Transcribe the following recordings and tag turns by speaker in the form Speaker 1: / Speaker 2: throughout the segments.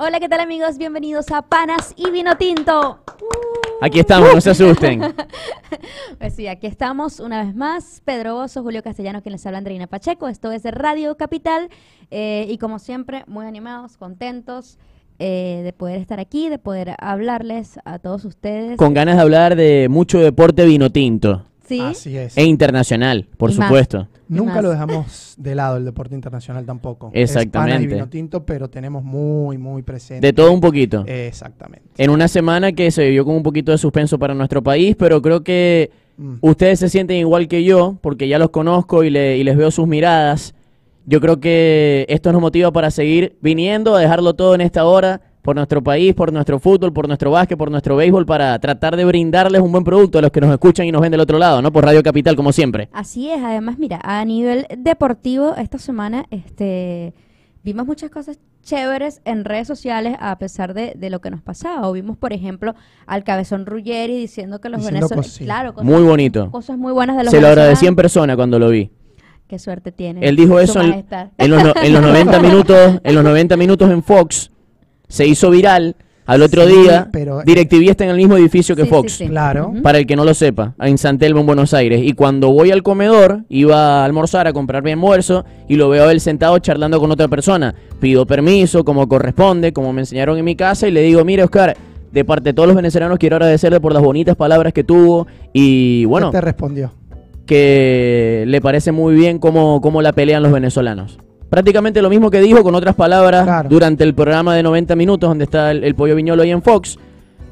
Speaker 1: Hola, ¿qué tal amigos? Bienvenidos a Panas y Vino Tinto.
Speaker 2: Aquí estamos, no se asusten.
Speaker 1: Pues sí, aquí estamos una vez más. Pedro Bozo, Julio Castellanos, quien les habla Andreina Pacheco. Esto es Radio Capital. eh, y como siempre, muy animados, contentos eh, de poder estar aquí, de poder hablarles a todos ustedes.
Speaker 2: Con ganas de hablar de mucho deporte vino tinto.
Speaker 1: Sí,
Speaker 3: Así es.
Speaker 2: E internacional, por
Speaker 1: Y más.
Speaker 2: supuesto.
Speaker 3: Nunca
Speaker 1: más.
Speaker 3: lo dejamos de lado el deporte internacional tampoco.
Speaker 2: Exactamente.
Speaker 3: Es pana y vino tinto, pero tenemos muy, muy presente.
Speaker 2: De todo un poquito.
Speaker 3: Exactamente.
Speaker 2: En una semana que se vivió con un poquito de suspenso para nuestro país, pero creo que
Speaker 3: Mm.
Speaker 2: ustedes se sienten igual que yo, porque ya los conozco y, le- y les veo sus miradas. Yo creo que esto nos motiva para seguir viniendo, a dejarlo todo en esta hora, por nuestro país, por nuestro fútbol, por nuestro básquet, por nuestro béisbol, para tratar de brindarles un buen producto a los que nos escuchan y nos ven del otro lado, ¿no? Por Radio Capital, como siempre.
Speaker 1: Así es, además, mira, a nivel deportivo, esta semana este, vimos muchas cosas chéveres en redes sociales a pesar de, de lo que nos pasaba. O vimos, por ejemplo, al cabezón Ruggeri diciendo que los
Speaker 3: Diciendo
Speaker 1: venezolanos... Claro, cosas,
Speaker 2: Muy bonito.
Speaker 1: cosas muy buenas de los
Speaker 2: Se lo agradecí en persona cuando lo vi.
Speaker 1: Qué suerte tiene.
Speaker 2: Él dijo eso en, los, no- en los 90 minutos, en los 90 minutos en Fox. Se hizo viral. Al otro
Speaker 3: Sí,
Speaker 2: día,
Speaker 3: pero-
Speaker 2: DirecTV está en el mismo edificio que
Speaker 1: Sí,
Speaker 2: Fox.
Speaker 1: sí, sí.
Speaker 3: Claro.
Speaker 2: Para el que no lo sepa, en San Telmo, en Buenos Aires. Y cuando voy al comedor, iba a almorzar, a comprar mi almuerzo, y lo veo a él sentado charlando con otra persona. Pido permiso, como corresponde, como me enseñaron en mi casa, y le digo, mire, Oscar, de parte de todos los venezolanos, quiero agradecerle por las bonitas palabras que tuvo. Y bueno,
Speaker 3: ¿Qué te respondió?
Speaker 2: que le parece muy bien cómo, cómo la pelean los venezolanos. Prácticamente lo mismo que dijo con otras palabras
Speaker 3: Claro.
Speaker 2: durante el programa de 90 minutos donde está el, el pollo viñolo ahí en Fox.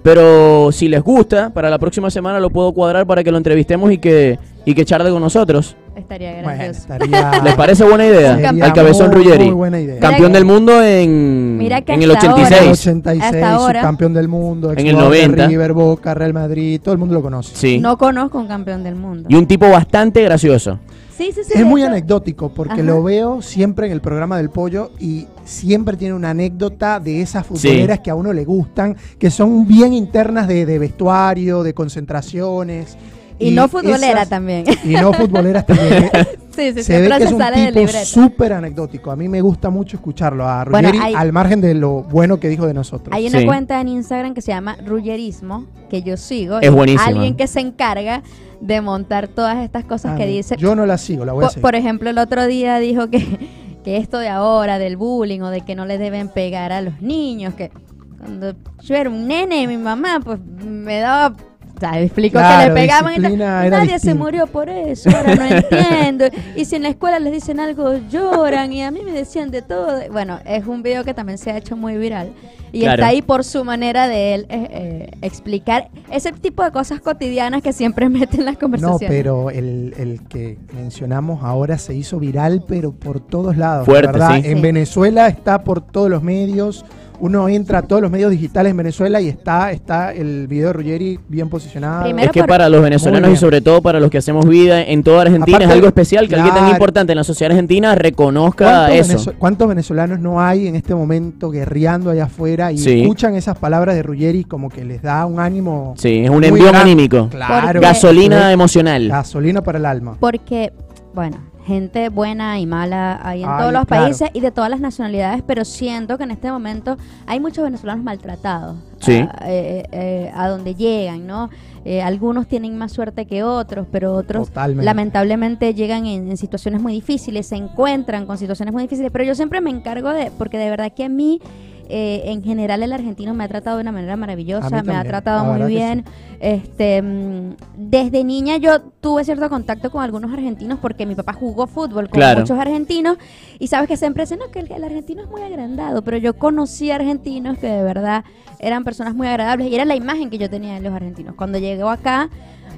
Speaker 2: Pero si les gusta, para la próxima semana lo puedo cuadrar para que lo entrevistemos y que, y que charle con nosotros.
Speaker 1: Estaría
Speaker 3: Bueno,
Speaker 1: gracioso.
Speaker 3: estaría.
Speaker 2: ¿Les parece buena idea? Al cabezón
Speaker 3: muy,
Speaker 2: Ruggeri.
Speaker 3: Muy buena idea.
Speaker 1: Mira
Speaker 2: Campeón
Speaker 1: que-
Speaker 2: del mundo en,
Speaker 1: Mira que
Speaker 2: en el
Speaker 1: hasta ahora-
Speaker 2: 86.
Speaker 3: 86,
Speaker 1: Hasta ahora-
Speaker 3: campeón del mundo,
Speaker 2: En el
Speaker 3: exjugador de
Speaker 2: 90.
Speaker 3: River, Boca, Real Madrid, todo el mundo lo conoce.
Speaker 2: Sí.
Speaker 1: No conozco un campeón del mundo.
Speaker 2: Y un tipo bastante gracioso.
Speaker 1: Sí, sí, sí.
Speaker 3: Es muy
Speaker 1: hecho-
Speaker 3: anecdótico porque
Speaker 1: Ajá.
Speaker 3: lo veo siempre en el programa del pollo y siempre tiene una anécdota de esas futboleras que a uno le gustan, que son bien internas de, de vestuario, de concentraciones.
Speaker 1: Y, no futbolera
Speaker 3: esas-
Speaker 1: también.
Speaker 3: Y no futboleras también.
Speaker 1: sí, sí,
Speaker 3: se ve que es un tipo súper anecdótico. A mí me gusta mucho escucharlo a
Speaker 1: Bueno,
Speaker 3: Ruggeri,
Speaker 1: hay-
Speaker 3: al margen de lo bueno que dijo de nosotros.
Speaker 1: Hay una
Speaker 2: Sí.
Speaker 1: cuenta en Instagram que se llama Rullerismo, que yo sigo.
Speaker 2: Es
Speaker 1: y
Speaker 2: buenísima.
Speaker 1: Alguien que se encarga de montar todas estas cosas
Speaker 3: Ah,
Speaker 1: que dice.
Speaker 3: Yo no la sigo, la voy a
Speaker 1: Por,
Speaker 3: seguir.
Speaker 1: por ejemplo, el otro día dijo que, que esto de ahora, del bullying o de que no le deben pegar a los niños, que cuando yo era un nene, mi mamá, pues me daba. O sea, explicó que le pegaban y tal. Nadie se murió por eso, ahora no entiendo. Y si en la escuela les dicen algo, lloran. Y a mí me decían de todo. Bueno, es un video que también se ha hecho muy viral. Y
Speaker 2: Claro.
Speaker 1: está ahí por su manera de él eh, eh, explicar ese tipo de cosas cotidianas que siempre mete en las
Speaker 3: No,
Speaker 1: conversaciones.
Speaker 3: pero el, el que mencionamos ahora se hizo viral, pero por todos lados.
Speaker 2: Fuerte,
Speaker 3: ¿verdad?
Speaker 2: sí.
Speaker 3: En
Speaker 1: Sí.
Speaker 3: Venezuela está por todos los medios. Uno entra a todos los medios digitales en Venezuela y está, está el video de Ruggeri bien posicionado.
Speaker 1: Primero
Speaker 2: Es que para los venezolanos y sobre todo para los que hacemos vida en toda Argentina es algo especial que alguien tan
Speaker 3: claro.
Speaker 2: importante en la sociedad argentina reconozca
Speaker 3: ¿Cuántos,
Speaker 2: eso.
Speaker 3: cuántos venezolanos no hay en este momento guerreando allá afuera y
Speaker 2: Sí.
Speaker 3: escuchan esas palabras de Ruggeri como que les da un ánimo?
Speaker 2: Sí, es un envío anímico.
Speaker 3: Claro.
Speaker 2: Gasolina emocional.
Speaker 3: Gasolina para el alma.
Speaker 1: Porque, bueno, gente buena y mala hay en
Speaker 3: Ay,
Speaker 1: todos los
Speaker 3: claro.
Speaker 1: países y de todas las nacionalidades, pero siento que en este momento hay muchos venezolanos maltratados
Speaker 2: Sí.
Speaker 1: a, eh, eh, a donde llegan, ¿no? Eh, algunos tienen más suerte que otros, pero otros
Speaker 3: Totalmente.
Speaker 1: lamentablemente llegan en, en situaciones muy difíciles, se encuentran con situaciones muy difíciles, pero yo siempre me encargo de, porque de verdad que a mí, eh, en general, el argentino me ha tratado de una manera maravillosa, me ha tratado
Speaker 3: la
Speaker 1: muy bien. Este, mm, desde niña yo tuve cierto contacto con algunos argentinos porque mi papá jugó fútbol con
Speaker 2: Claro.
Speaker 1: muchos argentinos y sabes que siempre dicen no, que el, el argentino es muy agrandado, pero yo conocí argentinos que de verdad eran personas muy agradables y era la imagen que yo tenía de los argentinos. Cuando llegó acá,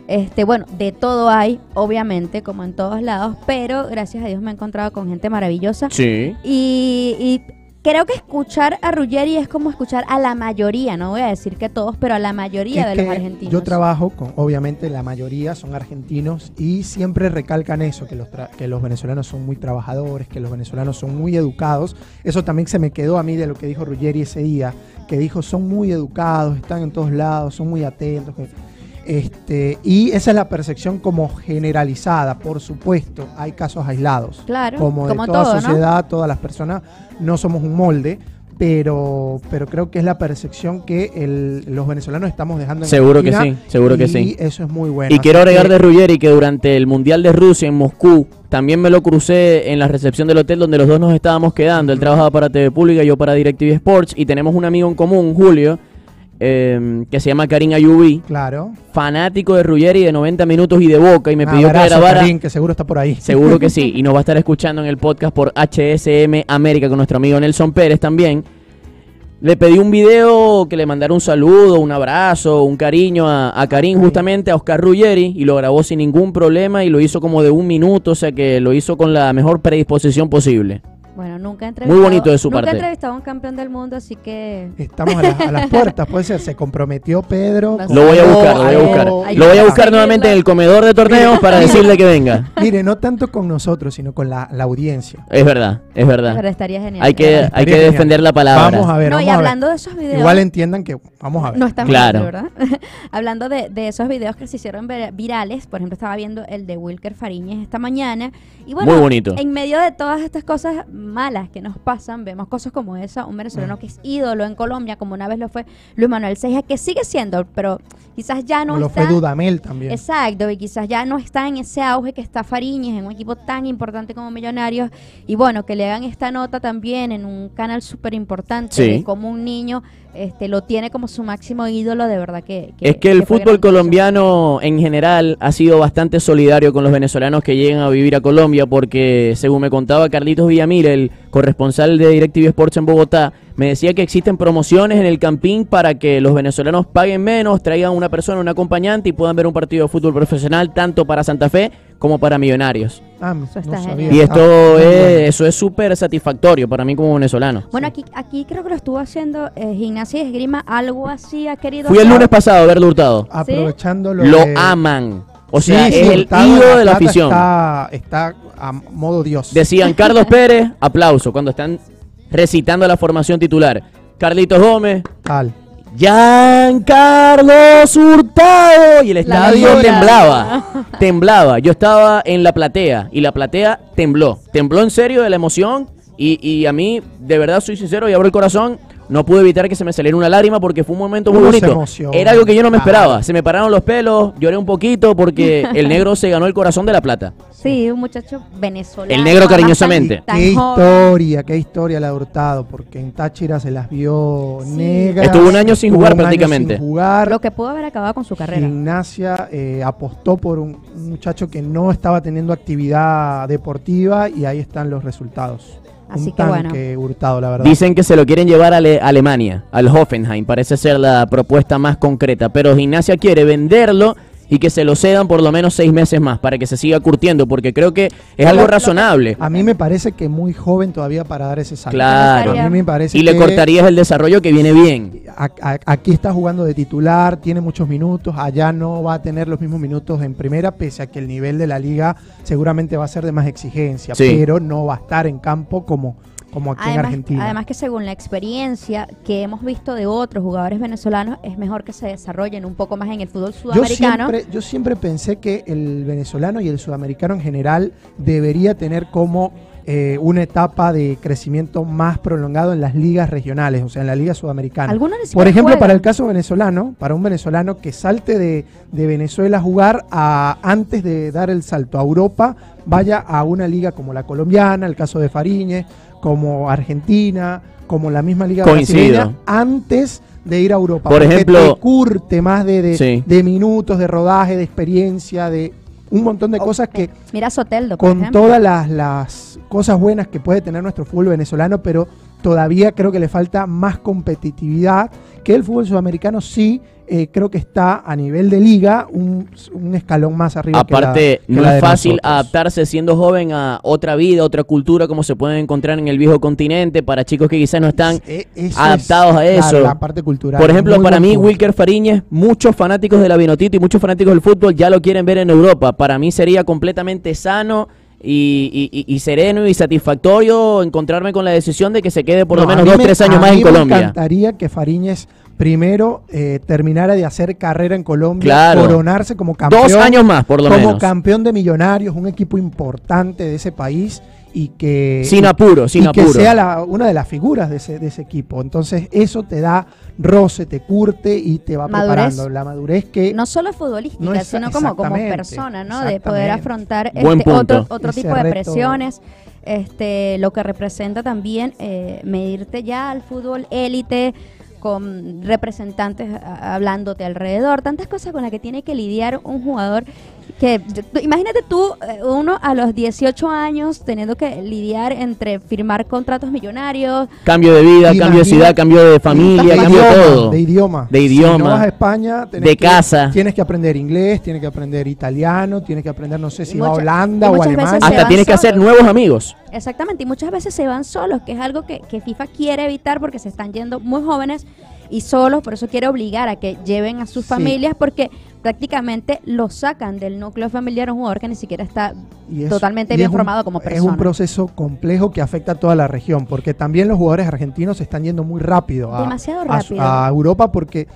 Speaker 1: este, bueno, de todo hay, obviamente, como en todos lados, pero gracias a Dios me he encontrado con gente maravillosa
Speaker 2: Sí.
Speaker 1: y, y creo que escuchar a Ruggeri es como escuchar a la mayoría, no voy a decir que todos, pero a la mayoría
Speaker 3: Es
Speaker 1: de los argentinos.
Speaker 3: Yo trabajo con, obviamente la mayoría son argentinos y siempre recalcan eso, que los, tra- que los venezolanos son muy trabajadores, que los venezolanos son muy educados. Eso también se me quedó a mí de lo que dijo Ruggeri ese día, que dijo son muy educados, están en todos lados, son muy atentos. que- Este, y esa es la percepción como generalizada, por supuesto, hay casos aislados.
Speaker 1: Claro,
Speaker 3: como de
Speaker 1: como
Speaker 3: toda
Speaker 1: todo, ¿no?
Speaker 3: sociedad, todas las personas, no somos un molde, pero, pero creo que es la percepción que el- los venezolanos estamos dejando en
Speaker 2: Seguro que sí, seguro que
Speaker 3: y
Speaker 2: sí.
Speaker 3: eso es muy bueno.
Speaker 2: Y quiero agregar
Speaker 3: que-
Speaker 2: de Ruggeri que durante el Mundial de Rusia en Moscú también me lo crucé en la recepción del hotel donde los dos nos estábamos quedando. Él trabajaba para TV Pública, yo para DirecTV Sports y tenemos un amigo en común, Julio, eh, que se llama Karim Ayubi,
Speaker 3: Claro.
Speaker 2: fanático de Ruggeri de 90 minutos y de Boca y me pidió que grabara.
Speaker 3: Que seguro está por ahí.
Speaker 2: Seguro que sí. Y nos va a estar escuchando en el podcast por HSM América con nuestro amigo Nelson Pérez también. Le pedí un video que le mandara un saludo, un abrazo, un cariño a, a Karim, justamente a Oscar Ruggeri, y lo grabó sin ningún problema y lo hizo como de un minuto, o sea que lo hizo con la mejor predisposición posible.
Speaker 1: Bueno, nunca he entrevistado.
Speaker 2: Muy bonito de su
Speaker 1: nunca
Speaker 2: parte.
Speaker 1: he entrevistado a un campeón del mundo, así que.
Speaker 3: Estamos a, la- a las puertas, puede ser. Se comprometió Pedro.
Speaker 1: Lo
Speaker 3: con
Speaker 2: Lo voy a buscar, lo voy a buscar. Lo voy a buscar nuevamente en el comedor de torneos para decirle que venga.
Speaker 3: Mire, no tanto con nosotros, sino con la, la audiencia.
Speaker 2: Es verdad, es
Speaker 1: Pero
Speaker 2: verdad.
Speaker 1: estaría genial.
Speaker 2: Hay que, hay que defender la palabra.
Speaker 3: Vamos a ver,
Speaker 1: no, y
Speaker 3: vamos a ver.
Speaker 1: hablando de esos videos.
Speaker 3: Igual entiendan que vamos a ver.
Speaker 1: No está
Speaker 2: Claro.
Speaker 1: ¿verdad? Hablando de, de esos videos que se hicieron vir- virales, por ejemplo, estaba viendo el de Wilker Fariñez esta mañana. Y bueno,
Speaker 2: Muy bonito.
Speaker 1: en medio de todas estas cosas malas que nos pasan, vemos cosas como esa, un venezolano
Speaker 3: Mm.
Speaker 1: que es ídolo en Colombia, como una vez lo fue Luis Manuel Seija, que sigue siendo, pero quizás ya no
Speaker 3: Como lo
Speaker 1: está...
Speaker 3: fue Dudamel también.
Speaker 1: Exacto, y quizás ya no está en ese auge que está Fariñez, en un equipo tan importante como Millonarios. Y bueno, que le hagan esta nota también en un canal súper importante,
Speaker 2: Sí.
Speaker 1: como un niño este, lo tiene como su máximo ídolo, de verdad que...
Speaker 2: Es que el fútbol colombiano en general ha sido bastante solidario con los venezolanos que llegan a vivir a Colombia porque según me contaba Carlitos Villamil, el corresponsal de DirecTV Sports en Bogotá, me decía que existen promociones en el campín para que los venezolanos paguen menos, traigan una persona, un acompañante y puedan ver un partido de fútbol profesional tanto para Santa Fe como para Millonarios.
Speaker 3: Ah, no sabía.
Speaker 2: Y
Speaker 3: Ah,
Speaker 2: esto
Speaker 3: muy
Speaker 2: es,
Speaker 3: bueno.
Speaker 2: eso es súper satisfactorio para mí como venezolano.
Speaker 1: Bueno, aquí, aquí creo que lo estuvo haciendo eh, Gimnasia y Esgrima, algo así ha querido
Speaker 2: Fui el lunes pasado a verlo hurtado.
Speaker 3: Aprovechando lo,
Speaker 2: Lo
Speaker 3: de-
Speaker 2: aman. O
Speaker 3: Sí,
Speaker 2: sea,
Speaker 3: sí,
Speaker 2: es el ídolo de la afición.
Speaker 3: Está, está a modo Dios.
Speaker 2: Decían Carlos Pérez, aplauso, cuando están recitando la formación titular. Carlitos Gómez,
Speaker 3: Tal.
Speaker 2: Giancarlos Hurtado. Y el estadio temblaba. Temblaba. Yo estaba en la platea y la platea tembló. Tembló en serio de la emoción. Y, y a mí, de verdad, soy sincero y abro el corazón. No pude evitar que se me saliera una lágrima porque fue un momento muy
Speaker 3: Uno
Speaker 2: bonito.
Speaker 3: emociona.
Speaker 2: Era algo que yo no me esperaba. Se me pararon los pelos, lloré un poquito porque el negro se ganó el corazón de la plata.
Speaker 1: Sí, un muchacho venezolano.
Speaker 2: El negro cariñosamente.
Speaker 1: tan- tan
Speaker 3: qué
Speaker 1: joven.
Speaker 3: historia, qué historia la de Hurtado, porque en Táchira se las vio
Speaker 1: Sí.
Speaker 3: negras.
Speaker 2: Estuvo un año sin jugar
Speaker 3: un año
Speaker 2: prácticamente.
Speaker 3: sin jugar.
Speaker 1: Lo que pudo haber acabado con su carrera.
Speaker 3: Gimnasia eh, apostó por un muchacho que no estaba teniendo actividad deportiva y ahí están los resultados.
Speaker 1: Así
Speaker 3: un
Speaker 1: que bueno.
Speaker 3: tanque Hurtado, la verdad.
Speaker 2: Dicen que se lo quieren llevar a Ale- Alemania, al Hoffenheim, parece ser la propuesta más concreta, pero Gimnasia quiere venderlo y que se lo cedan por lo menos seis meses más para que se siga curtiendo, porque creo que es algo razonable.
Speaker 3: A mí me parece que muy joven todavía para dar ese salto.
Speaker 2: Claro.
Speaker 3: A mí me parece
Speaker 2: Y le
Speaker 3: que
Speaker 2: cortarías el desarrollo que viene bien.
Speaker 3: a- a- aquí está jugando de titular, tiene muchos minutos, allá no va a tener los mismos minutos en primera, pese a que el nivel de la liga seguramente va a ser de más exigencia,
Speaker 2: Sí.
Speaker 3: pero no va a estar en campo como, como aquí en
Speaker 1: Además,
Speaker 3: Argentina.
Speaker 1: además que según la experiencia que hemos visto de otros jugadores venezolanos, es mejor que se desarrollen un poco más en el fútbol
Speaker 3: yo
Speaker 1: sudamericano.
Speaker 3: siempre, yo siempre pensé que el venezolano y el sudamericano en general debería tener como eh, una etapa de crecimiento más prolongado en las ligas regionales, o sea, en la liga sudamericana. Por ejemplo,
Speaker 1: juegan.
Speaker 3: para el caso venezolano, para un venezolano que salte de, de Venezuela a jugar a, antes de dar el salto a Europa, vaya a una liga como la colombiana, el caso de Fariñez, como Argentina, como la misma liga
Speaker 2: Coincido.
Speaker 3: brasileña, antes de ir a Europa.
Speaker 2: Por
Speaker 3: porque
Speaker 2: ejemplo-
Speaker 3: te curte más de, de,
Speaker 2: Sí.
Speaker 3: de minutos, de rodaje, de experiencia, de un montón de cosas que
Speaker 1: Mira Soteldo, por
Speaker 3: con
Speaker 1: ejemplo.
Speaker 3: todas las, las cosas buenas que puede tener nuestro fútbol venezolano, pero todavía creo que le falta más competitividad, que el fútbol sudamericano sí eh, creo que está a nivel de liga un, un escalón más arriba. que la-
Speaker 2: Aparte,
Speaker 3: que
Speaker 2: no
Speaker 3: la
Speaker 2: es fácil
Speaker 3: nosotros.
Speaker 2: adaptarse siendo joven a otra vida, otra cultura, como se pueden encontrar en el viejo continente, para chicos que quizás no están
Speaker 3: Eh, eso
Speaker 2: adaptados a
Speaker 3: claro,
Speaker 2: eso.
Speaker 3: la parte cultural.
Speaker 2: Por ejemplo, para mí,
Speaker 3: punto.
Speaker 2: Wilker Fariñez, muchos fanáticos de la Vinotito y muchos fanáticos del fútbol ya lo quieren ver en Europa. Para mí sería completamente sano y, y- y- sereno y satisfactorio encontrarme con la decisión de que se quede por
Speaker 3: No,
Speaker 2: lo menos dos,
Speaker 3: me-
Speaker 2: tres años más en
Speaker 3: Me
Speaker 2: Colombia.
Speaker 3: encantaría que Fariñez primero eh, terminara de hacer carrera en Colombia,
Speaker 2: Claro.
Speaker 3: coronarse como campeón.
Speaker 2: Dos años más, por lo
Speaker 3: como
Speaker 2: menos.
Speaker 3: campeón de millonarios, un equipo importante de ese país, y que
Speaker 2: Sin apuro, sin
Speaker 3: y que
Speaker 2: apuro.
Speaker 3: sea la- una de las figuras de ese, de ese equipo. Entonces eso te da roce, te curte y te va
Speaker 1: Madurez.
Speaker 3: preparando. La madurez que
Speaker 1: no solo futbolística,
Speaker 3: No es-
Speaker 1: sino como, como persona, ¿no? De poder afrontar este, otro, otro
Speaker 3: Ese
Speaker 1: tipo de
Speaker 3: reto.
Speaker 1: presiones. Este, lo que representa también eh, medirte ya al fútbol élite con representantes hablándote alrededor, tantas cosas con las que tiene que lidiar un jugador que imagínate tú eh, uno a los 18 años teniendo que lidiar entre firmar contratos millonarios,
Speaker 2: Cambio de vida, cambio de ciudad, cambio de familia,
Speaker 3: de
Speaker 2: cambio de
Speaker 3: idioma,
Speaker 2: todo.
Speaker 3: De idioma.
Speaker 2: De
Speaker 3: Si
Speaker 2: idioma.
Speaker 3: no vas a España, tenés
Speaker 2: De
Speaker 3: que-
Speaker 2: casa.
Speaker 3: Tienes que aprender inglés, tienes que aprender italiano, tienes que aprender, no sé si va a Holanda o Alemania.
Speaker 2: Hasta tienes que hacer nuevos amigos.
Speaker 1: Exactamente, y muchas veces se van solos, que es algo que, que FIFA quiere evitar porque se están yendo muy jóvenes y solos, por eso quiere obligar a que lleven a sus
Speaker 3: Sí.
Speaker 1: familias porque prácticamente lo sacan del núcleo familiar a un jugador que ni siquiera está
Speaker 3: Y es-
Speaker 1: totalmente
Speaker 3: y
Speaker 1: bien
Speaker 3: es un-
Speaker 1: formado como
Speaker 3: Es
Speaker 1: persona.
Speaker 3: un proceso complejo que afecta a toda la región, porque también los jugadores argentinos se están yendo muy rápido a,
Speaker 1: Demasiado
Speaker 3: a su-
Speaker 1: rápido.
Speaker 3: a Europa porque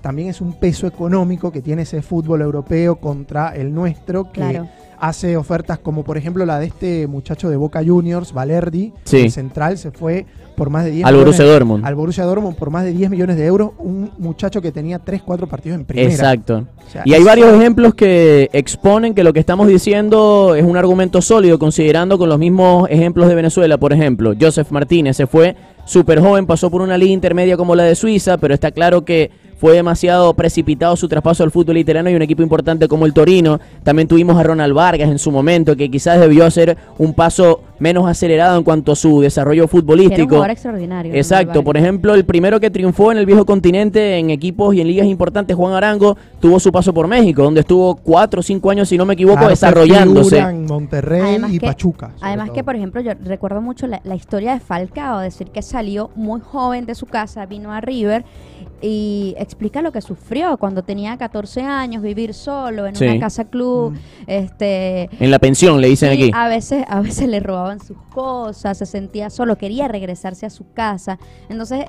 Speaker 3: también es un peso económico que tiene ese fútbol europeo contra el nuestro, que
Speaker 1: Claro.
Speaker 3: Hace ofertas como por ejemplo la de este muchacho de Boca Juniors, Valerdi,
Speaker 2: Sí.
Speaker 3: el central, se fue por más de 10
Speaker 2: Al
Speaker 3: millones-
Speaker 2: Borussia Dortmund.
Speaker 3: al Borussia Dortmund por más de 10 millones de euros, un muchacho que tenía 3, 4 partidos en primera.
Speaker 2: Exacto.
Speaker 3: O sea,
Speaker 2: Y hay varios ejemplos que exponen que lo que estamos diciendo es un argumento sólido, considerando con los mismos ejemplos de Venezuela. Por ejemplo, Joseph Martínez se fue súper joven, pasó por una liga intermedia como la de Suiza, pero está claro que fue demasiado precipitado su traspaso al fútbol italiano y un equipo importante como el Torino. También tuvimos a Ronald Vargas en su momento, que quizás debió hacer un paso menos acelerado en cuanto a su desarrollo
Speaker 1: era un
Speaker 2: futbolístico.
Speaker 1: jugador extraordinario.
Speaker 2: Exacto, por ejemplo, el primero que triunfó en el viejo continente en equipos y en ligas importantes, Juan Arango, tuvo su paso por México, donde estuvo cuatro o cinco años, si no me equivoco,
Speaker 3: Claro,
Speaker 2: desarrollándose.
Speaker 3: en Monterrey
Speaker 1: Además
Speaker 3: y
Speaker 1: que-
Speaker 3: Pachuca.
Speaker 1: Además que, por ejemplo, yo recuerdo mucho la, la historia de Falcao, decir que salió muy joven de su casa, vino a River y explica lo que sufrió cuando tenía 14 años, vivir solo en
Speaker 2: Sí.
Speaker 1: una casa club,
Speaker 3: Mm.
Speaker 1: este
Speaker 2: En la pensión, le dicen aquí.
Speaker 1: a veces a veces le robaban sus cosas, se sentía solo, quería regresarse a su casa. Entonces,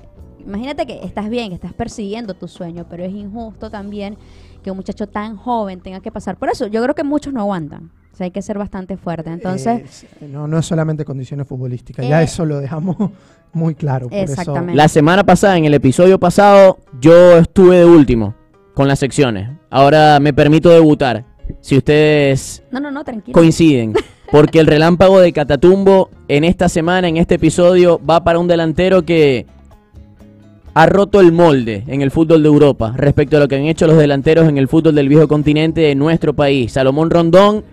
Speaker 1: imagínate que estás bien, que estás persiguiendo tu sueño, pero es injusto también que un muchacho tan joven tenga que pasar por eso. Yo creo que muchos no aguantan. O sea, hay que ser bastante fuerte. Entonces,
Speaker 3: Eh, no, no es solamente condiciones futbolísticas, ya
Speaker 1: Eh,
Speaker 3: eso lo dejamos muy claro. Por eso-
Speaker 1: Exactamente.
Speaker 2: La semana pasada, en el episodio pasado, yo estuve de último con las secciones. Ahora me permito debutar. Si ustedes
Speaker 1: no, no, no, tranquilo.
Speaker 2: coinciden. Porque el relámpago de Catatumbo en esta semana, en este episodio, va para un delantero que ha roto el molde en el fútbol de Europa respecto a lo que han hecho los delanteros en el fútbol del viejo continente de nuestro país. Salomón Rondón,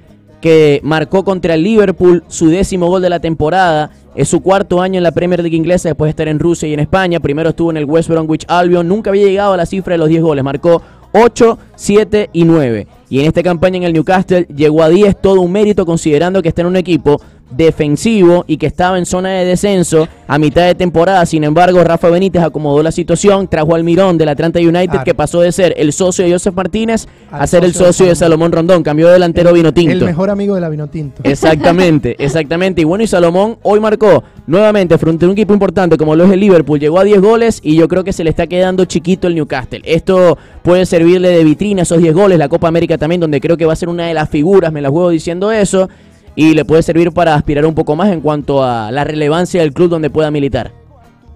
Speaker 2: que marcó contra el Liverpool su décimo gol de la temporada. Es su cuarto año en la Premier League inglesa después de estar en Rusia y en España. Primero estuvo en el West Bromwich Albion. Nunca había llegado a la cifra de los 10 goles. Marcó 8, 7 y 9. Y en esta campaña en el Newcastle llegó a 10, todo un mérito considerando que está en un equipo defensivo y que estaba en zona de descenso a mitad de temporada. Sin embargo, Rafa Benítez acomodó la situación, trajo al Mirón del Atlanta United
Speaker 3: Claro.
Speaker 2: que pasó de ser el socio de Joseph Martínez a ser el
Speaker 3: socio de
Speaker 2: socio de
Speaker 3: Salomón.
Speaker 2: Rondón. Cambió de delantero vino tinto.
Speaker 3: El mejor amigo de la Vinotinto.
Speaker 2: Exactamente, exactamente. Y bueno, y Salomón hoy marcó nuevamente frente a un equipo importante como lo es el Liverpool. Llegó a 10 goles y yo creo que se le está quedando chiquito el Newcastle. Esto puede servirle de vitrina esos 10 goles. La Copa América también, donde creo que va a ser una de las figuras, me la juego diciendo eso. Y le puede servir para aspirar un poco más en cuanto a la relevancia del club donde pueda militar.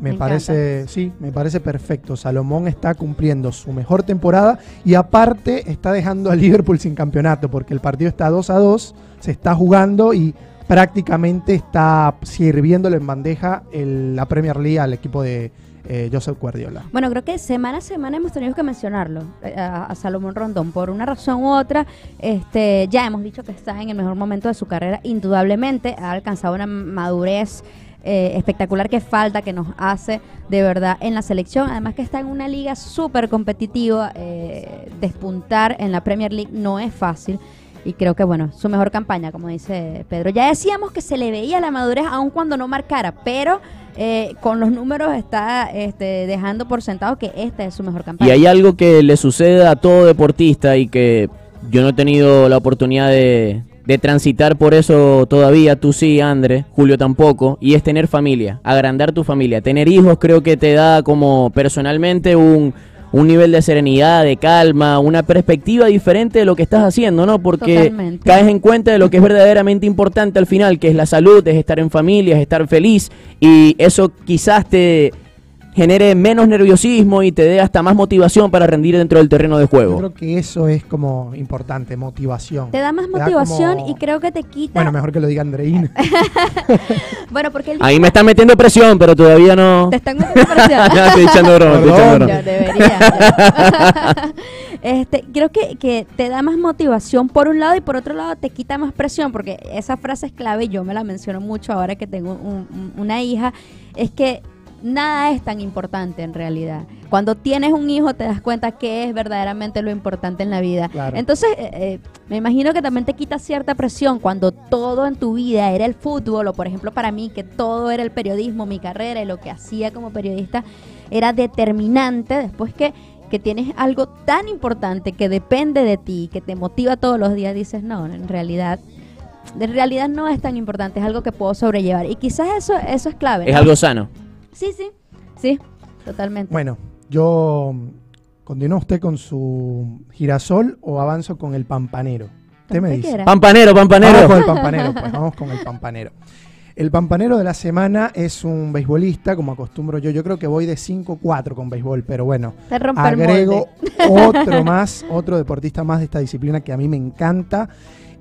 Speaker 3: Me,
Speaker 1: Me
Speaker 3: parece, sí, me parece perfecto. Salomón está cumpliendo su mejor temporada y aparte está dejando a Liverpool sin campeonato porque el partido está 2 a 2, se está jugando y prácticamente está sirviéndole en bandeja el- la Premier League al equipo de eh, Joseph Guardiola.
Speaker 1: Bueno, creo que semana a semana hemos tenido que mencionarlo eh, a, Salomón Rondón por una razón u otra. Este, ya hemos dicho que está en el mejor momento de su carrera, indudablemente ha alcanzado una madurez eh, espectacular que falta, que nos hace de verdad en la selección. Además que está en una liga súper competitiva, eh, despuntar en la Premier League no es fácil. Y creo que, bueno, su mejor campaña, como dice Pedro. Ya decíamos que se le veía la madurez aun cuando no marcara, pero eh, con los números está este, dejando por sentado que esta es su mejor
Speaker 2: Y
Speaker 1: campaña.
Speaker 2: hay algo que le sucede a todo deportista y que yo no he tenido la oportunidad de, de transitar por eso todavía, tú sí, André, Julio tampoco, y es tener familia, agrandar tu familia. Tener hijos creo que te da como personalmente un, un nivel de serenidad, de calma, una perspectiva diferente de lo que estás haciendo, ¿no? Porque
Speaker 1: Totalmente.
Speaker 2: caes en cuenta de lo que es verdaderamente importante al final, que es la salud, es estar en familia, es estar feliz y eso quizás te genere menos nerviosismo y te dé hasta más motivación para rendir dentro del terreno de
Speaker 3: Yo
Speaker 2: juego.
Speaker 3: creo que eso es como importante, motivación.
Speaker 1: Te da más
Speaker 3: Te da
Speaker 1: motivación
Speaker 3: como-
Speaker 1: y creo que te quita.
Speaker 3: Bueno, mejor que lo diga Andreín.
Speaker 1: Bueno, porque él
Speaker 2: Ahí me están metiendo presión, pero todavía no...
Speaker 1: te están metiendo presión.
Speaker 2: No, estoy echando broma, estoy echando broma.
Speaker 1: Ya debería. ya. este, creo que, que te da más motivación por un lado y por otro lado te quita más presión, porque esa frase es clave, y yo me la menciono mucho ahora que tengo un- un- una hija, es que nada es tan importante en realidad. Cuando tienes un hijo te das cuenta que es verdaderamente lo importante en la vida.
Speaker 3: Claro.
Speaker 1: Entonces, eh, eh, me imagino que también te quita cierta presión cuando todo en tu vida era el fútbol, o por ejemplo para mí, que todo era el periodismo, mi carrera y lo que hacía como periodista era determinante después que, que tienes algo tan importante que depende de ti, que te motiva todos los días, dices, no, en realidad, en realidad no es tan importante, es algo que puedo sobrellevar. Y quizás eso, eso es clave.
Speaker 2: Es algo sano.
Speaker 1: Sí, sí, sí, totalmente.
Speaker 3: Bueno, yo continúa usted con su girasol o avanzo con el pampanero. Usted me dice.
Speaker 1: quiera.
Speaker 2: Pampanero,
Speaker 3: Vamos
Speaker 2: pampanero.
Speaker 3: con el pampanero, pues vamos con el pampanero. El pampanero de la semana es un beisbolista, como acostumbro yo. Yo creo que voy de 5-4 con béisbol, pero bueno,
Speaker 1: Te rompe el
Speaker 3: agrego otro más, otro deportista más de esta disciplina que a mí me encanta.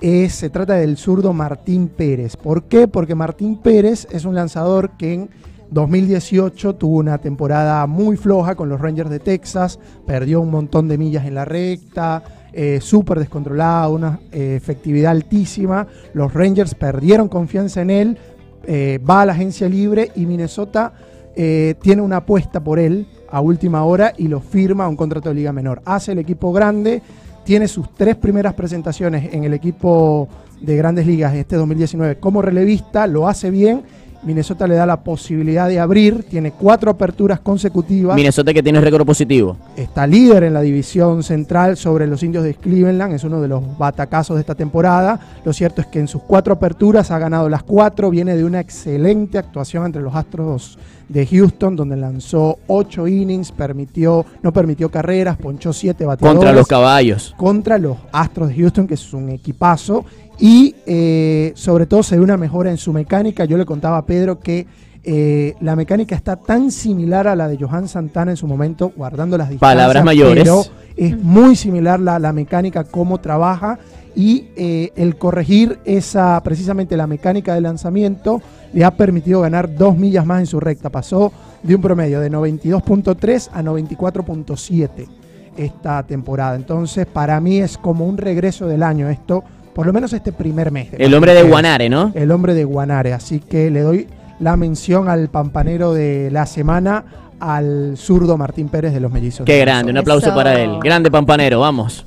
Speaker 3: Es, se trata del zurdo Martín Pérez. ¿Por qué? Porque Martín Pérez es un lanzador que en 2018 tuvo una temporada muy floja con los Rangers de Texas, perdió un montón de millas en la recta, eh, súper descontrolada, una eh, efectividad altísima. Los Rangers perdieron confianza en él, eh, va a la agencia libre y Minnesota eh, tiene una apuesta por él a última hora y lo firma un contrato de liga menor. Hace el equipo grande, tiene sus tres primeras presentaciones en el equipo de grandes ligas este 2019 como relevista, lo hace bien. Minnesota le da la posibilidad de abrir, tiene cuatro aperturas consecutivas.
Speaker 2: Minnesota que tiene récord positivo.
Speaker 3: Está líder en la división central sobre los indios de Cleveland, es uno de los batacazos de esta temporada. Lo cierto es que en sus cuatro aperturas ha ganado las cuatro, viene de una excelente actuación entre los Astros de Houston, donde lanzó ocho innings, permitió, no permitió carreras, ponchó siete bateadores
Speaker 2: Contra los caballos.
Speaker 3: contra los Astros de Houston, que es un equipazo. Y eh, sobre todo se ve una mejora en su mecánica. Yo le contaba a Pedro que eh, la mecánica está tan similar a la de Johan Santana en su momento, guardando las distancias.
Speaker 2: Palabras mayores.
Speaker 3: Pero es muy similar la, la mecánica, cómo trabaja. Y eh, el corregir esa, precisamente la mecánica de lanzamiento, le ha permitido ganar dos millas más en su recta. Pasó de un promedio de 92.3 a 94.7 esta temporada. Entonces, para mí es como un regreso del año esto, por lo menos este primer mes. de
Speaker 2: El hombre de. Guanare, ¿no?
Speaker 3: El hombre de Guanare. Así que le doy la mención al pampanero de la semana, al zurdo Martín Pérez de los Mellizos.
Speaker 2: Qué
Speaker 3: de
Speaker 2: grande, un aplauso
Speaker 1: Eso.
Speaker 2: para él. Grande pampanero, vamos.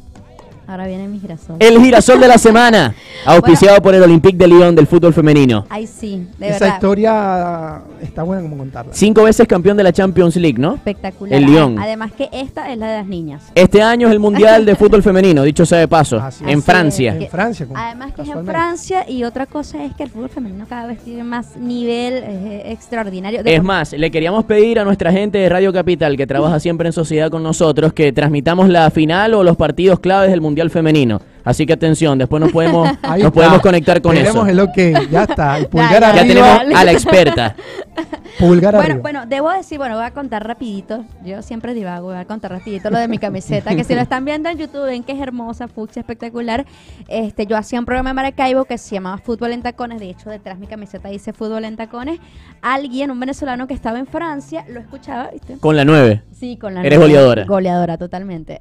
Speaker 1: Ahora viene mi girasol.
Speaker 2: El girasol de la semana, auspiciado por el Olympique de Lyon del fútbol femenino.
Speaker 1: Ay, sí, de
Speaker 3: Esa
Speaker 1: verdad.
Speaker 3: historia está buena como contarla.
Speaker 2: Cinco veces campeón de la Champions League, ¿no?
Speaker 1: Espectacular.
Speaker 2: El Lyon.
Speaker 1: Además que esta es la de las niñas.
Speaker 2: Este año es el Mundial de Fútbol Femenino, dicho sea de paso,
Speaker 3: Así
Speaker 2: en
Speaker 1: es.
Speaker 2: Francia.
Speaker 3: En Francia. como
Speaker 1: Además que es en. Francia y otra cosa es que el fútbol femenino cada vez tiene más nivel eh, extraordinario. De
Speaker 2: Es
Speaker 1: por-
Speaker 2: más, le queríamos pedir a nuestra gente de Radio Capital, que trabaja siempre en sociedad con nosotros, que transmitamos la final o los partidos claves del Mundial Femenino. Así que atención, después nos podemos,
Speaker 3: Ahí
Speaker 2: nos
Speaker 3: está.
Speaker 2: podemos conectar con
Speaker 3: Tenemos
Speaker 2: eso.
Speaker 3: el ok, ya está. El pulgar
Speaker 1: ya.
Speaker 2: Ya
Speaker 3: arriba.
Speaker 2: tenemos a la experta.
Speaker 3: Pulgar
Speaker 1: Bueno,
Speaker 3: arriba.
Speaker 1: bueno, debo decir, bueno, voy a contar rapidito. Yo siempre divago, voy a contar rapidito lo de mi camiseta, que si lo están viendo en YouTube ven que es hermosa, fucsia, espectacular. Este, yo hacía un programa en Maracaibo que se llamaba Fútbol en Tacones, de hecho detrás mi camiseta dice Fútbol en Tacones. Alguien, un venezolano que estaba en Francia, lo escuchaba, ¿viste?
Speaker 2: Con la 9.
Speaker 1: Sí, con la
Speaker 2: Eres
Speaker 1: nueva-
Speaker 2: goleadora.
Speaker 1: Goleadora, totalmente.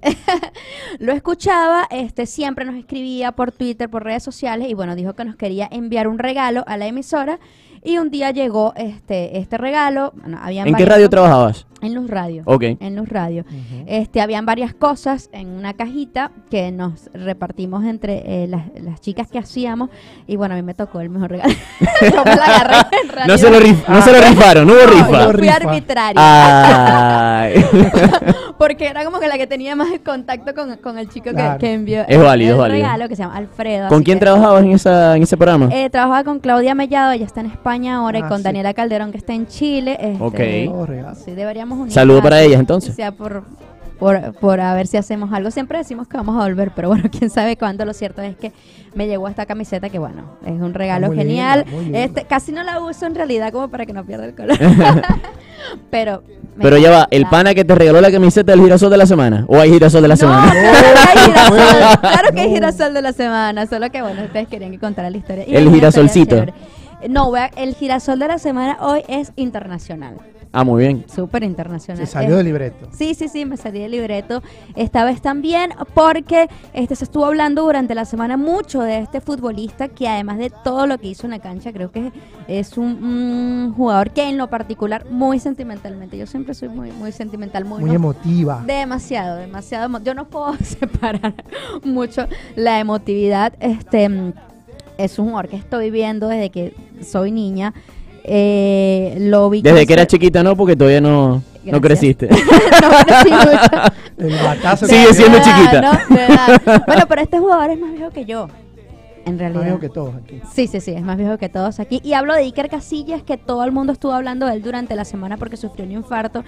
Speaker 1: Lo escuchaba, este, siempre nos escribía por Twitter, por redes sociales, y bueno, dijo que nos quería enviar un regalo a la emisora. Y un día llegó este, este regalo. Bueno, habían
Speaker 2: ¿En qué
Speaker 1: varias
Speaker 2: radio
Speaker 1: cosas-
Speaker 2: trabajabas?
Speaker 1: En Luz Radio.
Speaker 2: Ok.
Speaker 1: En Luz Radio. Este, habían varias cosas en una cajita que nos repartimos entre eh, las, las chicas que hacíamos. Y bueno, a mí me tocó el mejor regalo. Yo me la agarré en realidad.
Speaker 2: No se lo, rif- no se lo rifaron, no hubo
Speaker 1: No,
Speaker 2: rifa.
Speaker 1: fui
Speaker 3: Rifa.
Speaker 1: arbitraria. Porque era como que la que tenía más contacto con, con el chico que-
Speaker 3: Claro.
Speaker 1: que, envió
Speaker 2: Es válido,
Speaker 1: el
Speaker 2: es válido.
Speaker 1: regalo, que se llama Alfredo.
Speaker 2: ¿Con quién trabajabas en, esa, en ese programa?
Speaker 1: Eh, trabajaba con Claudia Mellado, ella está en España ahora, y
Speaker 3: Ah,
Speaker 1: con
Speaker 3: sí.
Speaker 1: Daniela Calderón, que está en Chile. este,
Speaker 2: Ok.
Speaker 3: Oh, regalo.
Speaker 1: Sí, deberíamos unir.
Speaker 2: Saludo para ellas, entonces.
Speaker 1: O sea, por por, por a ver si hacemos algo. Siempre decimos que vamos a volver, pero bueno, quién sabe cuándo. Lo cierto es que me llegó esta camiseta que bueno, es un regalo
Speaker 3: Muy
Speaker 1: genial.
Speaker 3: linda.
Speaker 1: este, casi no la uso en realidad como para que no pierda el color. pero
Speaker 2: Pero ya va, el pana que te regaló la camiseta del girasol de la semana. ¿O hay girasol de la
Speaker 1: No,
Speaker 2: semana?
Speaker 1: claro que hay girasol, claro que hay girasol de la semana, solo que bueno, ustedes querían que contara la historia. Y
Speaker 2: El girasolcito.
Speaker 1: No, el girasol de la semana hoy es internacional,
Speaker 2: Ah, muy bien.
Speaker 1: súper internacional.
Speaker 3: Se salió del libreto.
Speaker 1: Sí, sí, sí, me salí del libreto esta vez también porque este se estuvo hablando durante la semana mucho de este futbolista que además de todo lo que hizo en la cancha, creo que es un, jugador que en lo particular muy sentimentalmente, yo siempre soy muy muy sentimental, muy,
Speaker 3: Muy
Speaker 1: no-
Speaker 3: emotiva.
Speaker 1: demasiado, demasiado, emo- yo no puedo separar mucho la emotividad, este es un jugador que estoy viendo desde que soy niña. Eh, lo vi
Speaker 2: Desde que era chiquita, no, porque todavía no, no creciste.
Speaker 1: no crecí mucho.
Speaker 3: El batazo
Speaker 2: Sigue siendo chiquita.
Speaker 1: Bueno, pero este jugador es más viejo que yo. En
Speaker 3: más
Speaker 1: realidad.
Speaker 3: viejo que todos aquí.
Speaker 1: Sí, sí, sí, es más viejo que todos aquí. Y hablo de Iker Casillas, que todo el mundo estuvo hablando de él durante la semana porque sufrió un infarto.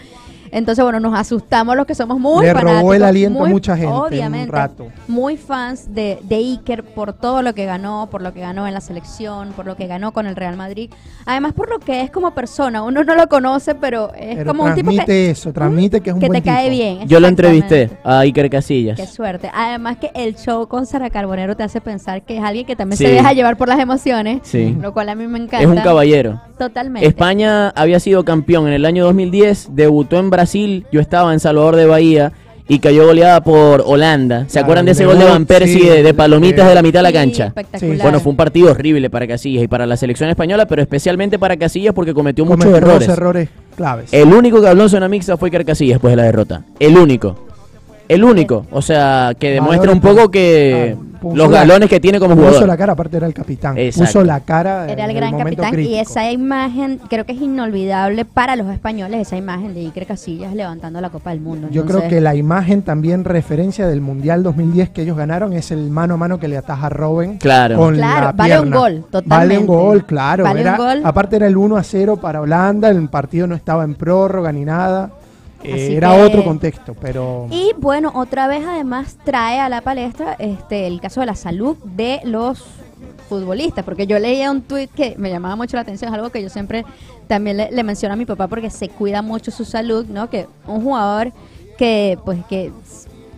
Speaker 1: Entonces, bueno, nos asustamos los que somos muy
Speaker 3: Le robó el aliento a mucha gente en un
Speaker 1: Obviamente.
Speaker 3: rato.
Speaker 1: Muy fans de, de Iker por todo lo que ganó, por lo que ganó en la selección, por lo que ganó con el Real Madrid. Además, por lo que es como persona. Uno no lo conoce, pero es
Speaker 3: Pero
Speaker 1: como un tipo
Speaker 3: transmite
Speaker 1: que,
Speaker 3: eso, transmite que es un
Speaker 1: que te cae
Speaker 3: tipo.
Speaker 1: bien.
Speaker 2: Yo lo entrevisté a Iker Casillas.
Speaker 1: Qué suerte. Además que el show con Sara Carbonero te hace pensar que es alguien que también
Speaker 2: Sí.
Speaker 1: se deja llevar por las emociones.
Speaker 2: Sí.
Speaker 1: Lo cual a mí me encanta.
Speaker 2: Es un caballero.
Speaker 1: Totalmente.
Speaker 2: España había sido campeón en el año 2010, debutó en Brasil, yo estaba en Salvador de Bahía y cayó goleada por Holanda. ¿Se
Speaker 3: Claro,
Speaker 2: acuerdan de ese gol de Van Persie
Speaker 3: sí,
Speaker 2: de, palomitas de la mitad de la
Speaker 1: Sí,
Speaker 2: cancha?
Speaker 1: espectacular.
Speaker 2: Bueno, fue un partido horrible para Casillas y para la selección española, pero especialmente para Casillas porque cometió muchos
Speaker 3: Cometió dos
Speaker 2: errores.
Speaker 3: errores claves.
Speaker 2: El único que habló en zona mixta fue Iker Casillas después de la derrota. El único. El único. O sea, que demuestra un poco que
Speaker 3: Ah, puso
Speaker 2: los
Speaker 3: la-
Speaker 2: galones que tiene como
Speaker 3: Puso
Speaker 2: jugador.
Speaker 3: la cara, aparte era el capitán.
Speaker 2: Exacto.
Speaker 3: Puso la cara
Speaker 1: Era el
Speaker 3: en
Speaker 1: gran capitán y esa imagen creo que es inolvidable para los españoles, esa imagen de Iker Casillas levantando la Copa del Mundo.
Speaker 3: Yo creo que la imagen también referencia del Mundial 2010 que ellos ganaron es el mano a mano que le ataja a Robin
Speaker 2: Claro.
Speaker 3: con
Speaker 1: Claro,
Speaker 3: la
Speaker 1: vale un gol,
Speaker 3: Vale
Speaker 1: totalmente.
Speaker 3: un gol, claro.
Speaker 1: Vale un gol.
Speaker 3: Aparte era el 1 a 0 para Holanda, el partido no estaba en prórroga ni nada. Eh, era
Speaker 1: que-
Speaker 3: otro contexto, pero
Speaker 1: Y bueno, otra vez además trae a la palestra este el caso de la salud de los futbolistas, porque yo leía un tuit que me llamaba mucho la atención, es algo que yo siempre también le, le menciono a mi papá porque se cuida mucho su salud, ¿no? Que un jugador que pues que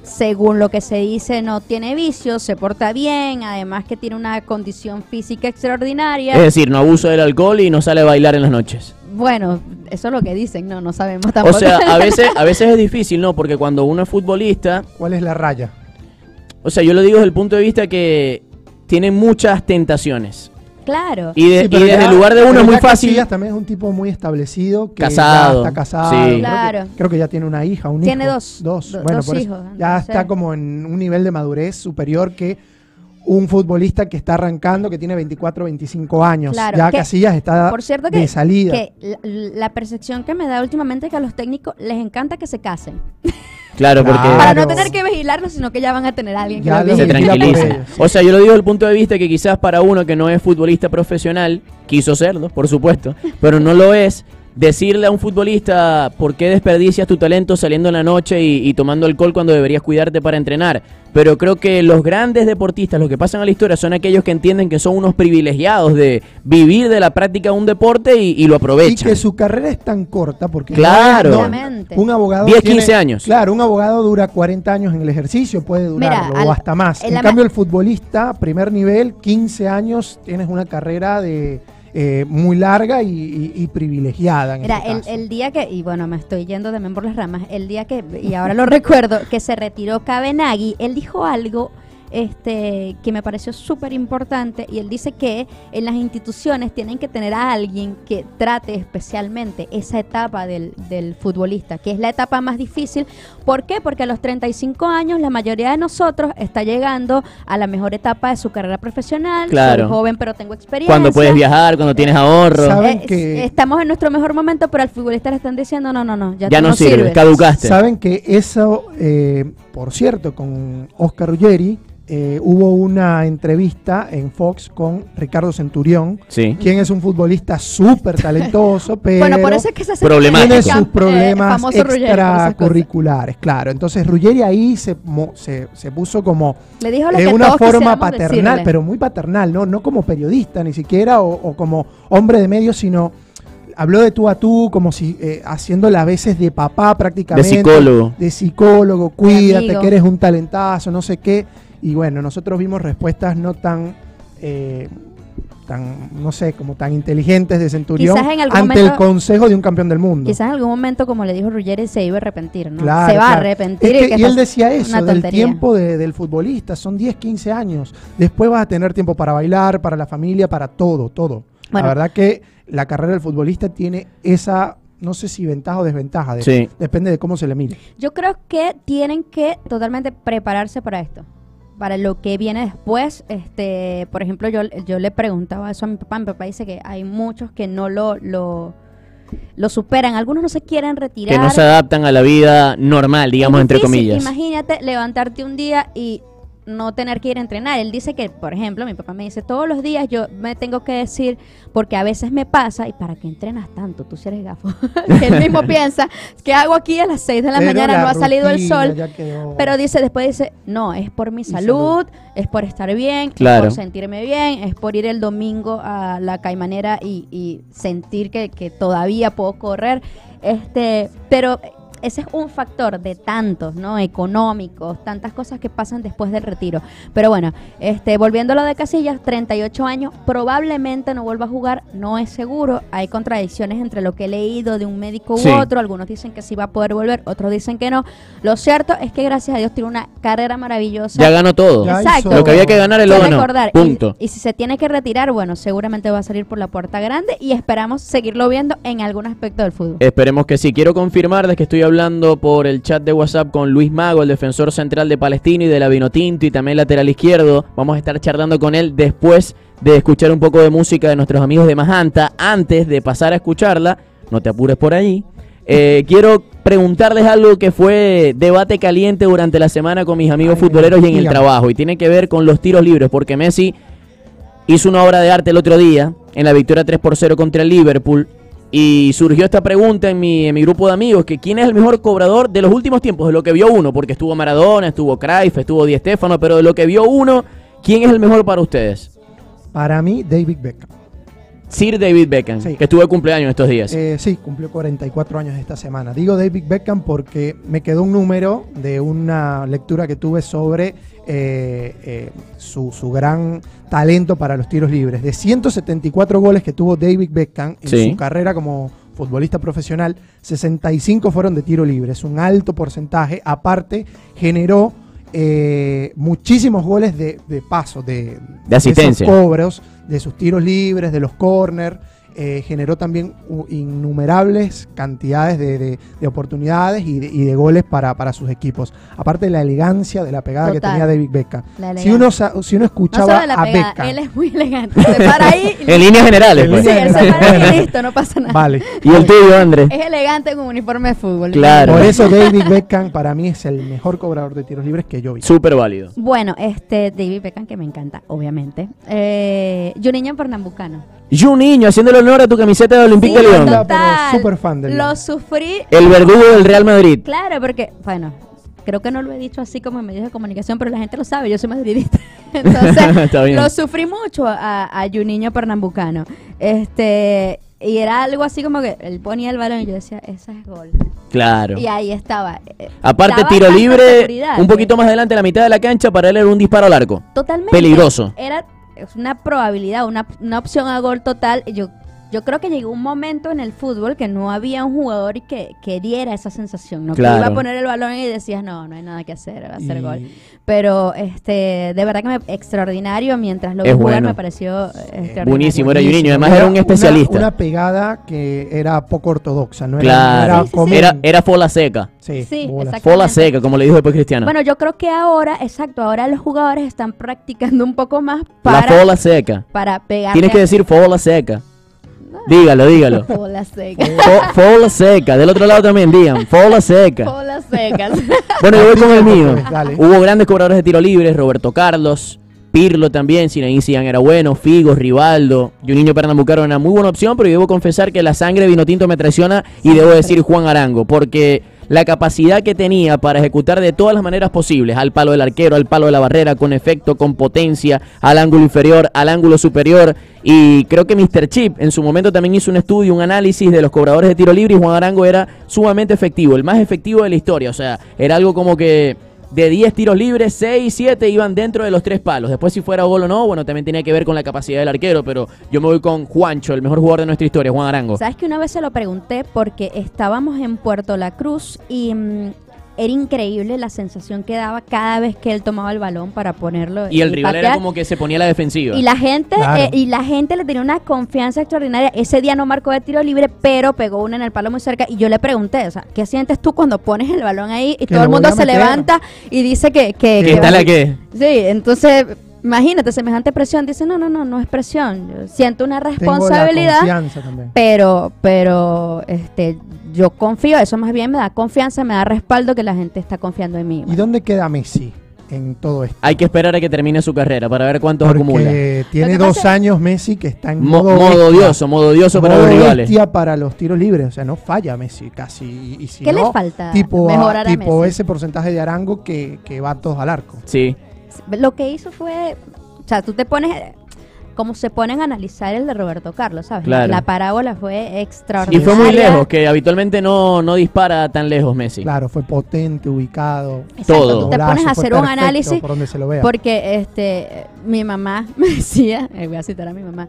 Speaker 1: según lo que se dice no tiene vicios, se porta bien, además que tiene una condición física extraordinaria.
Speaker 2: Es decir, no abuso del alcohol y no sale a bailar en las noches.
Speaker 1: Bueno, eso es lo que dicen, no, no sabemos tampoco.
Speaker 2: O sea, a veces, a veces es difícil, ¿no? Porque cuando uno es futbolista,
Speaker 3: ¿cuál es la raya?
Speaker 2: o sea, yo lo digo desde el punto de vista que tiene muchas tentaciones.
Speaker 1: Claro.
Speaker 2: Y, de-
Speaker 3: Sí,
Speaker 2: y
Speaker 3: pero
Speaker 2: desde
Speaker 3: ya-
Speaker 2: el lugar de uno es muy fácil.
Speaker 3: Casillas también es un tipo muy establecido. Que
Speaker 2: Casado,
Speaker 3: Ya está casado.
Speaker 2: sí.
Speaker 3: Creo que-
Speaker 1: Claro.
Speaker 3: Creo que ya tiene una hija, un
Speaker 1: Tiene
Speaker 3: hijo.
Speaker 1: dos,
Speaker 3: Dos.
Speaker 1: do-
Speaker 3: bueno,
Speaker 1: dos
Speaker 3: por eso
Speaker 1: hijos,
Speaker 3: Ya está como en un nivel de madurez superior que un futbolista que está arrancando, que tiene 24, 25 años.
Speaker 1: Claro,
Speaker 3: ya
Speaker 1: que-
Speaker 3: Casillas está
Speaker 1: Por cierto que,
Speaker 3: de salida.
Speaker 1: que la, la percepción que me da últimamente es que a los técnicos les encanta que se casen.
Speaker 2: Claro, porque
Speaker 3: Claro.
Speaker 1: Para no tener que vigilarlos, sino que ya van a tener a alguien que los
Speaker 3: lo
Speaker 2: se
Speaker 3: sí.
Speaker 2: O sea, yo lo digo desde el punto de vista que quizás para uno que no es futbolista profesional, quiso serlo, por supuesto, pero no lo es, decirle a un futbolista por qué desperdicias tu talento saliendo en la noche y, y tomando alcohol cuando deberías cuidarte para entrenar. Pero creo que los grandes deportistas, los que pasan a la historia, son aquellos que entienden que son unos privilegiados de vivir de la práctica de un deporte y, y lo
Speaker 3: Y
Speaker 2: aprovechan.
Speaker 3: que su carrera es tan corta porque
Speaker 2: Claro.
Speaker 3: no- un abogado
Speaker 2: 10,
Speaker 3: tiene-
Speaker 2: 15 años.
Speaker 3: Claro, un abogado dura 40 años en el ejercicio, puede durarlo
Speaker 1: Mira, al-
Speaker 3: o hasta más.
Speaker 1: en
Speaker 3: En cambio el futbolista, primer nivel, 15 años, tienes una carrera de eh, muy larga y, y- y privilegiada. En
Speaker 1: Mira,
Speaker 3: este
Speaker 1: el,
Speaker 3: caso.
Speaker 1: el día que, y bueno, me estoy yendo también por las ramas, el día que, y ahora lo recuerdo, que se retiró Kabenagi, él dijo algo este que me pareció súper importante y él dice que en las instituciones tienen que tener a alguien que trate especialmente esa etapa del, del futbolista, que es la etapa más difícil. ¿Por qué? Porque a los 35 años la mayoría de nosotros está llegando a la mejor etapa de su carrera profesional.
Speaker 2: Claro.
Speaker 1: Soy joven pero tengo experiencia.
Speaker 2: Cuando puedes viajar, cuando tienes ahorro.
Speaker 3: ¿Saben
Speaker 1: Eh,
Speaker 3: que-
Speaker 1: Estamos en nuestro mejor momento, pero al futbolista le están diciendo, no, no, no, ya,
Speaker 2: Ya
Speaker 1: tú
Speaker 2: no sirve, caducaste.
Speaker 3: Saben que eso, eh, por cierto, con Oscar Ruggeri, eh, hubo una entrevista en Fox con Ricardo Centurión,
Speaker 2: Sí.
Speaker 3: quien es un futbolista súper talentoso, pero
Speaker 1: Bueno, por eso es que se hace
Speaker 2: Problemático.
Speaker 3: tiene sus
Speaker 1: eh,
Speaker 3: problemas extracurriculares, claro. Entonces Ruggeri ahí se, mo- se, se puso como
Speaker 1: Le dijo lo
Speaker 3: de una forma paternal,
Speaker 1: decirle.
Speaker 3: pero muy paternal, ¿no? No como periodista ni siquiera o, o como hombre de medios, sino habló de tú a tú, como si eh, haciéndola a veces de papá
Speaker 2: De
Speaker 3: prácticamente.
Speaker 2: psicólogo.
Speaker 3: De psicólogo, cuídate, que eres un talentazo, no sé qué. Y bueno, nosotros vimos respuestas no tan... eh, tan, no sé, como tan inteligentes de Centurión
Speaker 1: Quizás en algún
Speaker 3: ante el
Speaker 1: momento-
Speaker 3: consejo de un campeón del mundo.
Speaker 1: Quizás en algún momento, como le dijo Ruggeri, se iba a arrepentir, ¿no?
Speaker 3: Claro,
Speaker 1: se va a arrepentir.
Speaker 3: Es que-
Speaker 1: que
Speaker 3: y él decía eso, del tiempo de- del futbolista, son 10, 15 años. Después vas a tener tiempo para bailar, para la familia, para todo, todo.
Speaker 1: Bueno.
Speaker 3: La verdad que la carrera del futbolista tiene esa, no sé si ventaja o desventaja, de-
Speaker 2: Sí.
Speaker 3: depende de cómo se le mire.
Speaker 1: Yo creo que tienen que totalmente prepararse para esto. Para lo que viene después, este, por ejemplo, yo, yo le preguntaba eso a mi papá. Mi papá dice que hay muchos que no lo, lo, lo superan. Algunos no se quieren retirar.
Speaker 2: Que no se adaptan a la vida normal, digamos, entre comillas.
Speaker 1: Imagínate levantarte un día y no tener que ir a entrenar. Él dice que, por ejemplo, mi papá me dice, todos los días yo me tengo que decir, porque a veces me pasa, ¿y para qué entrenas tanto? Tú si eres gafo. Que él mismo piensa, ¿qué hago aquí a las 6 de la
Speaker 3: Pero
Speaker 1: mañana?
Speaker 3: la
Speaker 1: no ha salido el sol. Pero dice, después dice, no, es por mi salud, es por estar bien,
Speaker 2: Claro.
Speaker 1: es por sentirme bien, es por ir el domingo a la caimanera y, y sentir que, que todavía puedo correr. Este, pero ese es un factor de tantos, ¿no? Económicos, tantas cosas que pasan después del retiro. Pero bueno, este, volviendo a lo de Casillas, 38 años, probablemente no vuelva a jugar, no es seguro. Hay contradicciones entre lo que he leído de un médico u
Speaker 2: Sí.
Speaker 1: otro. Algunos dicen que sí va a poder volver, otros dicen que no. Lo cierto es que gracias a Dios tiene una carrera maravillosa.
Speaker 2: Ya ganó todo.
Speaker 1: Exacto.
Speaker 2: Lo que había que ganar
Speaker 1: que
Speaker 2: ganó.
Speaker 1: y-
Speaker 2: Punto.
Speaker 1: Y, si se tiene que retirar, bueno, seguramente va a salir por la puerta grande y esperamos seguirlo viendo en algún aspecto del fútbol.
Speaker 2: Esperemos que sí. Quiero confirmarles que estoy hablando por el chat de WhatsApp con Luis Mago, el defensor central de Palestino y de la Vinotinto y también lateral izquierdo. Vamos a estar charlando con él después de escuchar un poco de música de nuestros amigos de Majanta. Antes de pasar a escucharla, no te apures por ahí. eh, quiero preguntarles algo que fue debate caliente durante la semana con mis amigos
Speaker 3: Ay,
Speaker 2: futboleros y en el trabajo. Y tiene que ver con los tiros libres, porque Messi hizo una obra de arte el otro día en la victoria 3 por 0 contra el Liverpool. Y surgió esta pregunta en mi, en mi grupo de amigos, que quién es el mejor cobrador de los últimos tiempos, de lo que vio uno, porque estuvo Maradona, estuvo Cruyff, estuvo Di Stéfano, pero de lo que vio uno, ¿quién es el mejor para ustedes?
Speaker 3: Para mí, David Beckham.
Speaker 2: Sir David Beckham,
Speaker 3: Sí.
Speaker 2: que estuvo de cumpleaños estos días.
Speaker 3: Eh, sí, cumplió 44 años esta semana. Digo David Beckham porque me quedó un número de una lectura que tuve sobre eh, eh, su, su gran talento para los tiros libres. De 174 goles que tuvo David Beckham en
Speaker 2: Sí.
Speaker 3: su carrera como futbolista profesional, 65 fueron de tiro libre. Es un alto porcentaje. Aparte, generó eh, muchísimos goles de, de paso, de,
Speaker 2: De asistencia.
Speaker 3: esos cobros, de sus tiros libres, de los corners. Eh, generó también innumerables cantidades de, de- de oportunidades y de, y de goles para, para sus equipos. Aparte de la elegancia de la pegada que tenía David Beckham. Si uno, si uno
Speaker 1: no
Speaker 3: escuchaba
Speaker 1: solo de la
Speaker 3: a
Speaker 1: pegada,
Speaker 3: Beckham,
Speaker 1: él es muy elegante. Se para ahí y
Speaker 2: en líneas generales,
Speaker 3: En
Speaker 2: pues.
Speaker 1: Sí,
Speaker 3: líneas
Speaker 1: él se para y
Speaker 3: generales.
Speaker 1: listo, no pasa nada.
Speaker 3: vale.
Speaker 2: Y el tuyo, Andrés.
Speaker 1: Es elegante con uniforme de fútbol.
Speaker 2: Claro.
Speaker 3: Por eso David Beckham para mí es el mejor cobrador de tiros libres que yo vi.
Speaker 2: Súper válido.
Speaker 1: Bueno, este David Beckham, que me encanta, obviamente. Eh, Juninho Pernambucano.
Speaker 2: Y un niño haciéndole honor a tu camiseta de Olympique
Speaker 1: Sí,
Speaker 2: de León.
Speaker 3: total. súper fan de
Speaker 1: Lo sufrí.
Speaker 2: El verdugo del Real Madrid.
Speaker 1: Claro, porque, bueno, creo que no lo he dicho así como en medios de comunicación, pero la gente lo sabe, yo soy madridista. Entonces, lo sufrí mucho a, a Juninho Pernambucano. Este, y era algo así como que él ponía el balón y yo decía, ese es gol.
Speaker 2: Claro.
Speaker 1: Y ahí estaba. eh,
Speaker 2: Aparte, tiro libre, un poquito más adelante, a la mitad de la cancha, para él era un disparo al arco.
Speaker 1: Totalmente.
Speaker 2: Peligroso.
Speaker 1: Era es una probabilidad, una, una opción a gol total. Yo, yo creo que llegó un momento en el fútbol que no había un jugador que, que diera esa sensación, ¿no?
Speaker 2: Claro.
Speaker 1: Que iba a poner el balón y decías, no, no hay nada que hacer, va a ser
Speaker 3: Y-
Speaker 1: gol. Pero este, de verdad que me, extraordinario, mientras lo vi
Speaker 2: Es
Speaker 1: jugar
Speaker 2: bueno.
Speaker 1: me pareció eh, extraordinario.
Speaker 2: buenísimo, era. Juninho, además era un
Speaker 3: una-
Speaker 2: especialista.
Speaker 3: Una, pegada que era poco ortodoxa, no era,
Speaker 2: Claro.
Speaker 3: era
Speaker 1: Sí, sí, sí.
Speaker 3: común.
Speaker 2: Era, era fola seca.
Speaker 3: Sí,
Speaker 1: Sí.
Speaker 2: Fola seca, como le dijo después Cristiano.
Speaker 1: Bueno, yo creo que ahora, exacto, ahora los jugadores están practicando un poco más
Speaker 2: la
Speaker 1: para,
Speaker 2: fola seca.
Speaker 1: para pegar.
Speaker 2: Tienes que decir fola seca. Dígalo, dígalo.
Speaker 1: Fola seca.
Speaker 2: Fo- Fola seca. Del otro lado también digan, fola seca.
Speaker 1: Fola secas.
Speaker 2: Bueno, yo voy con el mío.
Speaker 3: Dale.
Speaker 2: Hubo grandes cobradores de tiro libres, Roberto Carlos, Pirlo también, Zinedine Zidane era bueno, Figo, Rivaldo, Juninho Pernambucaro era una muy buena opción, pero yo debo confesar que la sangre vino tinto me traiciona y debo decir Juan Arango, porque la capacidad que tenía para ejecutar de todas las maneras posibles, al palo del arquero, al palo de la barrera, con efecto, con potencia, al ángulo inferior, al ángulo superior, y creo que Mr. Chip en su momento también hizo un estudio, un análisis de los cobradores de tiro libre y Juan Arango era sumamente efectivo, el más efectivo de la historia, o sea, era algo como que de 10 tiros libres, 6, 7 iban dentro de los tres palos. Después si fuera gol o no, bueno, también tenía que ver con la capacidad del arquero, pero yo me voy con Juancho, el mejor jugador de nuestra historia, Juan Arango.
Speaker 1: Sabes que una vez se lo pregunté porque estábamos en Puerto La Cruz y mm, era increíble la sensación que daba cada vez que él tomaba el balón para ponerlo
Speaker 2: Y el
Speaker 1: y
Speaker 2: rival era como que se ponía a la defensiva.
Speaker 1: Y la gente
Speaker 3: Claro.
Speaker 1: eh, y la gente le tenía una confianza extraordinaria. Ese día no marcó de tiro libre, pero pegó una en el palo muy cerca. Y yo le pregunté, o sea, ¿qué sientes tú cuando pones el balón ahí y
Speaker 3: Que
Speaker 1: todo el mundo se levanta y dice que... que,
Speaker 2: ¿Qué tal que?
Speaker 1: Sí, entonces, imagínate, semejante presión. Dice, no, no, no, no es presión. Yo siento una
Speaker 3: Tengo la
Speaker 1: responsabilidad
Speaker 3: confianza también.
Speaker 1: pero pero este yo confío eso más bien me da confianza me da respaldo que la gente está confiando en mí
Speaker 3: ¿Y dónde queda Messi en todo esto?
Speaker 2: Hay que esperar a que termine su carrera para ver cuántos acumula.
Speaker 3: Porque tiene
Speaker 1: Lo que
Speaker 3: dos
Speaker 1: pasa-
Speaker 3: años Messi que está en
Speaker 2: Mo-
Speaker 3: modo,
Speaker 2: modo odioso, modo odioso para
Speaker 3: Modo
Speaker 2: los rivales.
Speaker 3: bestia para los tiros libres, o sea, no falla Messi casi. Y, y si
Speaker 1: ¿Qué le falta
Speaker 3: Tipo,
Speaker 1: mejorar a
Speaker 3: tipo
Speaker 1: Messi?
Speaker 3: ese porcentaje de Arango que, que va todos al arco.
Speaker 2: Sí.
Speaker 1: Lo que hizo fue o sea tú te pones como se ponen a analizar el de Roberto Carlos sabes
Speaker 2: Claro.
Speaker 1: la parábola fue
Speaker 2: Y
Speaker 1: extraordinaria
Speaker 2: fue muy lejos, que habitualmente no, no dispara tan lejos Messi.
Speaker 3: Claro, fue potente, ubicado.
Speaker 1: Exacto,
Speaker 2: todo.
Speaker 1: tú te pones a hacer un análisis
Speaker 3: Por donde se lo vea.
Speaker 1: Porque este mi mamá me decía, eh, voy a citar a mi mamá.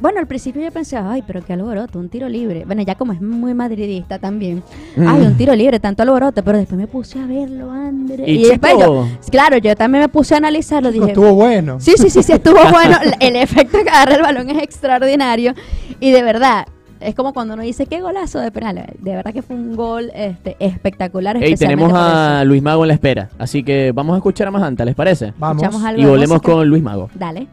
Speaker 1: Bueno, al principio yo pensé, ay, pero qué alboroto, un tiro libre. Bueno, ya como es muy madridista también.
Speaker 2: Mm.
Speaker 1: Ay, un tiro libre, tanto alboroto. Pero después me puse a verlo, André.
Speaker 2: Y
Speaker 1: después
Speaker 2: chico-
Speaker 1: yo- claro, yo también me puse a analizarlo. Dije,
Speaker 3: estuvo bueno.
Speaker 1: sí, sí, sí, sí, estuvo bueno. El efecto que agarra el balón es extraordinario. Y de verdad, es como cuando uno dice, qué golazo de penal. De verdad que fue un gol este, espectacular. Especialmente
Speaker 2: tenemos a. Luis Mago en la espera, así que vamos a escuchar a Majanta, ¿les parece?
Speaker 3: Vamos.
Speaker 1: Algo
Speaker 2: Y volvemos con Luis Mago.
Speaker 1: Dale.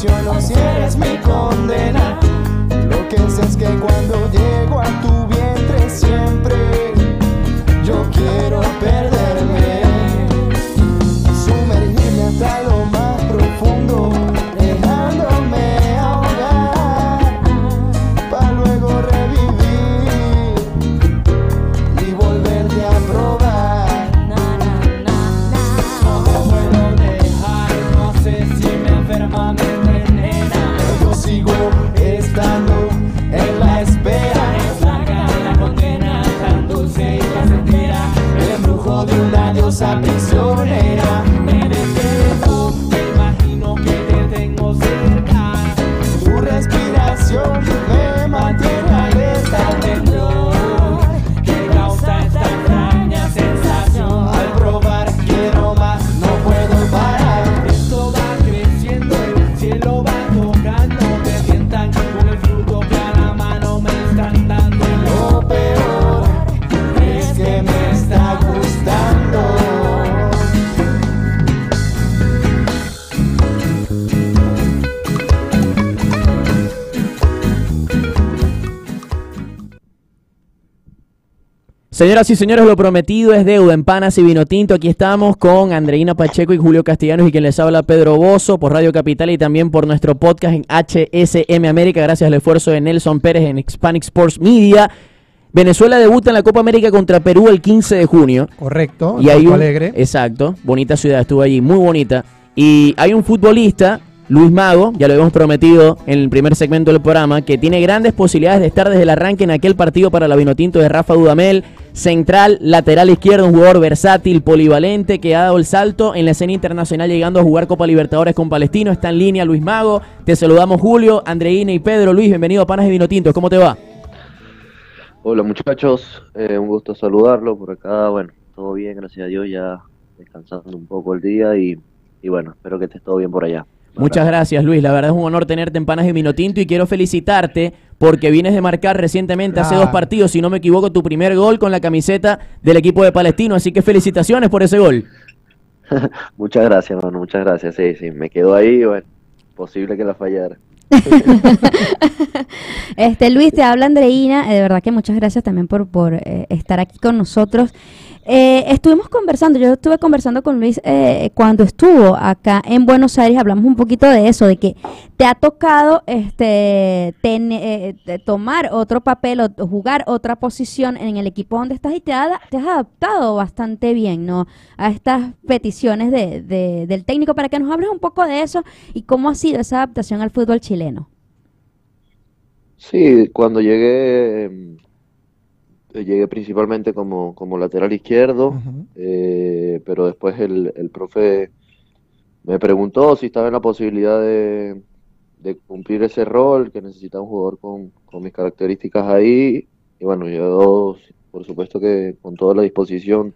Speaker 4: Si eres mi condena. Lo que sé es que cuando llego a tu vientre siempre yo quiero
Speaker 2: Señoras y señores, lo prometido es deuda en Panas y Vino Tinto. Aquí estamos con Andreina Pacheco y Julio Castellanos y quien les habla Pedro Bozo por Radio Capital y también por nuestro podcast en HSM América gracias al esfuerzo de Nelson Pérez en Hispanic Sports Media. Venezuela debuta en la Copa América contra Perú el 15 de junio.
Speaker 3: Correcto.
Speaker 2: Y hay un,
Speaker 3: Alegre.
Speaker 2: Exacto, bonita ciudad, estuve allí, muy bonita. Y hay un futbolista, Luis Mago, ya lo habíamos prometido en el primer segmento del programa, que tiene grandes posibilidades de estar desde el arranque en aquel partido para la Vinotinto de Rafa Dudamel. Central, lateral izquierdo, un jugador versátil, polivalente, que ha dado el salto en la escena internacional llegando a jugar Copa Libertadores con Palestino. Está en línea Luis Mago. Te saludamos Julio, Andreina y Pedro. Luis, bienvenido a Panas de Vinotinto. ¿Cómo te va?
Speaker 5: Hola muchachos, eh, un gusto saludarlo por acá. Bueno, todo bien, gracias a Dios, ya descansando un poco el día y, y bueno, espero que estés todo bien por allá.
Speaker 2: Muchas gracias, Luis. La verdad es un honor tenerte en Panas de Vinotinto y quiero felicitarte porque vienes de marcar recientemente, hace dos partidos, si no me equivoco, tu primer gol con la camiseta del equipo de Palestino. Así que felicitaciones por ese gol.
Speaker 5: Muchas gracias, hermano, muchas gracias. Sí, sí, me quedo ahí, bueno, posible que la fallara.
Speaker 1: Este Luis, te habla Andreina, eh, de verdad que muchas gracias también por, por eh, estar aquí con nosotros. Eh, estuvimos conversando, yo estuve conversando con Luis eh, cuando estuvo acá en Buenos Aires, hablamos un poquito de eso, de que te ha tocado este eh, de tomar otro papel o jugar otra posición en el equipo donde estás y te, ha- te has adaptado bastante bien, ¿no? A estas peticiones de, de- del técnico para que nos hables un poco de eso y cómo ha sido esa adaptación al fútbol chileno.
Speaker 5: Sí, cuando llegué, eh, llegué principalmente como, como lateral izquierdo, eh, pero después el, el profe me preguntó si estaba en la posibilidad de, de cumplir ese rol, que necesitaba un jugador con, con mis características ahí. Y bueno, yo por supuesto que con toda la disposición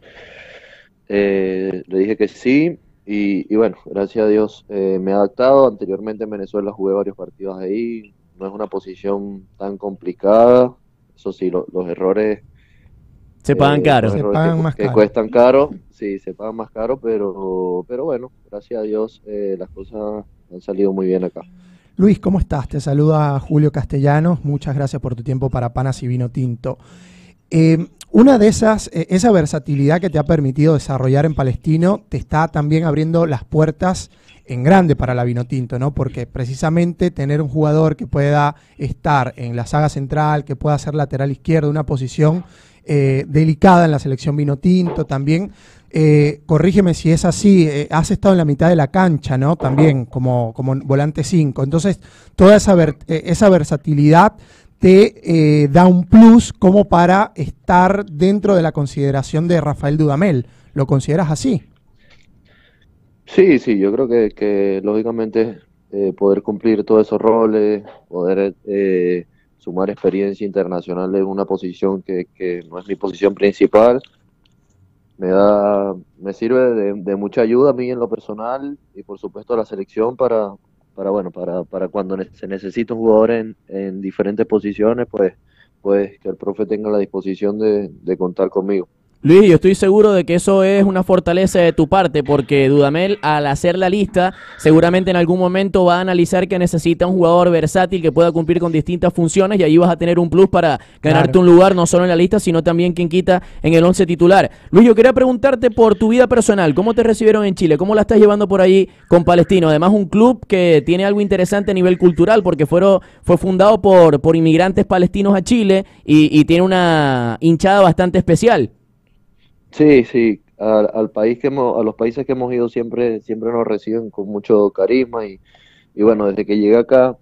Speaker 5: eh, le dije que sí. Y, y bueno, gracias a Dios eh, me he adaptado. Anteriormente en Venezuela jugué varios partidos ahí. No es una posición tan complicada. Eso sí, lo- los errores
Speaker 2: Se pagan
Speaker 5: eh,
Speaker 2: caro.
Speaker 5: los
Speaker 3: Se pagan
Speaker 5: que,
Speaker 3: más
Speaker 5: que
Speaker 3: caro.
Speaker 5: cuestan caro, sí, se pagan más caro, pero, pero bueno, gracias a Dios eh, las cosas han salido muy bien acá.
Speaker 3: Luis, ¿cómo estás? Te saluda Julio Castellanos. Muchas gracias por tu tiempo para Panas y Vino Tinto. Eh, una de esas, eh, esa versatilidad que te ha permitido desarrollar en Palestino, te está también abriendo las puertas en grande para la Vinotinto, ¿no? Porque precisamente tener un jugador que pueda estar en la saga central, que pueda ser lateral izquierdo, una posición eh, delicada en la selección Vinotinto también. eh, corrígeme si es así, eh, has estado en la mitad de la cancha, ¿no? También como, como volante 5. Entonces, toda esa, ver- eh, esa versatilidad te eh, da un plus como para estar dentro de la consideración de Rafael Dudamel. ¿Lo consideras así?
Speaker 5: Sí, sí, yo creo que, que lógicamente eh, poder cumplir todos esos roles, poder eh, sumar experiencia internacional en una posición que, que no es mi posición principal, me da, me sirve de, mucha ayuda a mí en lo personal y por supuesto a la selección para, para bueno, para, para cuando se necesita un jugador en, en diferentes posiciones, pues, pues que el profe tenga la disposición de contar conmigo.
Speaker 2: Luis, yo estoy seguro de que eso es una fortaleza de tu parte, porque Dudamel, al hacer la lista, seguramente en algún momento va a analizar que necesita un jugador versátil que pueda cumplir con distintas funciones y ahí vas a tener un plus para ganarte
Speaker 3: Claro.
Speaker 2: un lugar no solo en la lista, sino también quien quita en el once titular. Luis, yo quería preguntarte por tu vida personal, ¿cómo te recibieron en Chile? ¿Cómo la estás llevando por ahí con Palestino? Además, un club que tiene algo interesante a nivel cultural, porque fueron, fue fundado por, por inmigrantes palestinos a Chile y, y tiene una hinchada bastante especial.
Speaker 5: Sí, sí, al, al país que hemos, a los países que hemos ido siempre, siempre nos reciben con mucho carisma y, y bueno, desde que llegué acá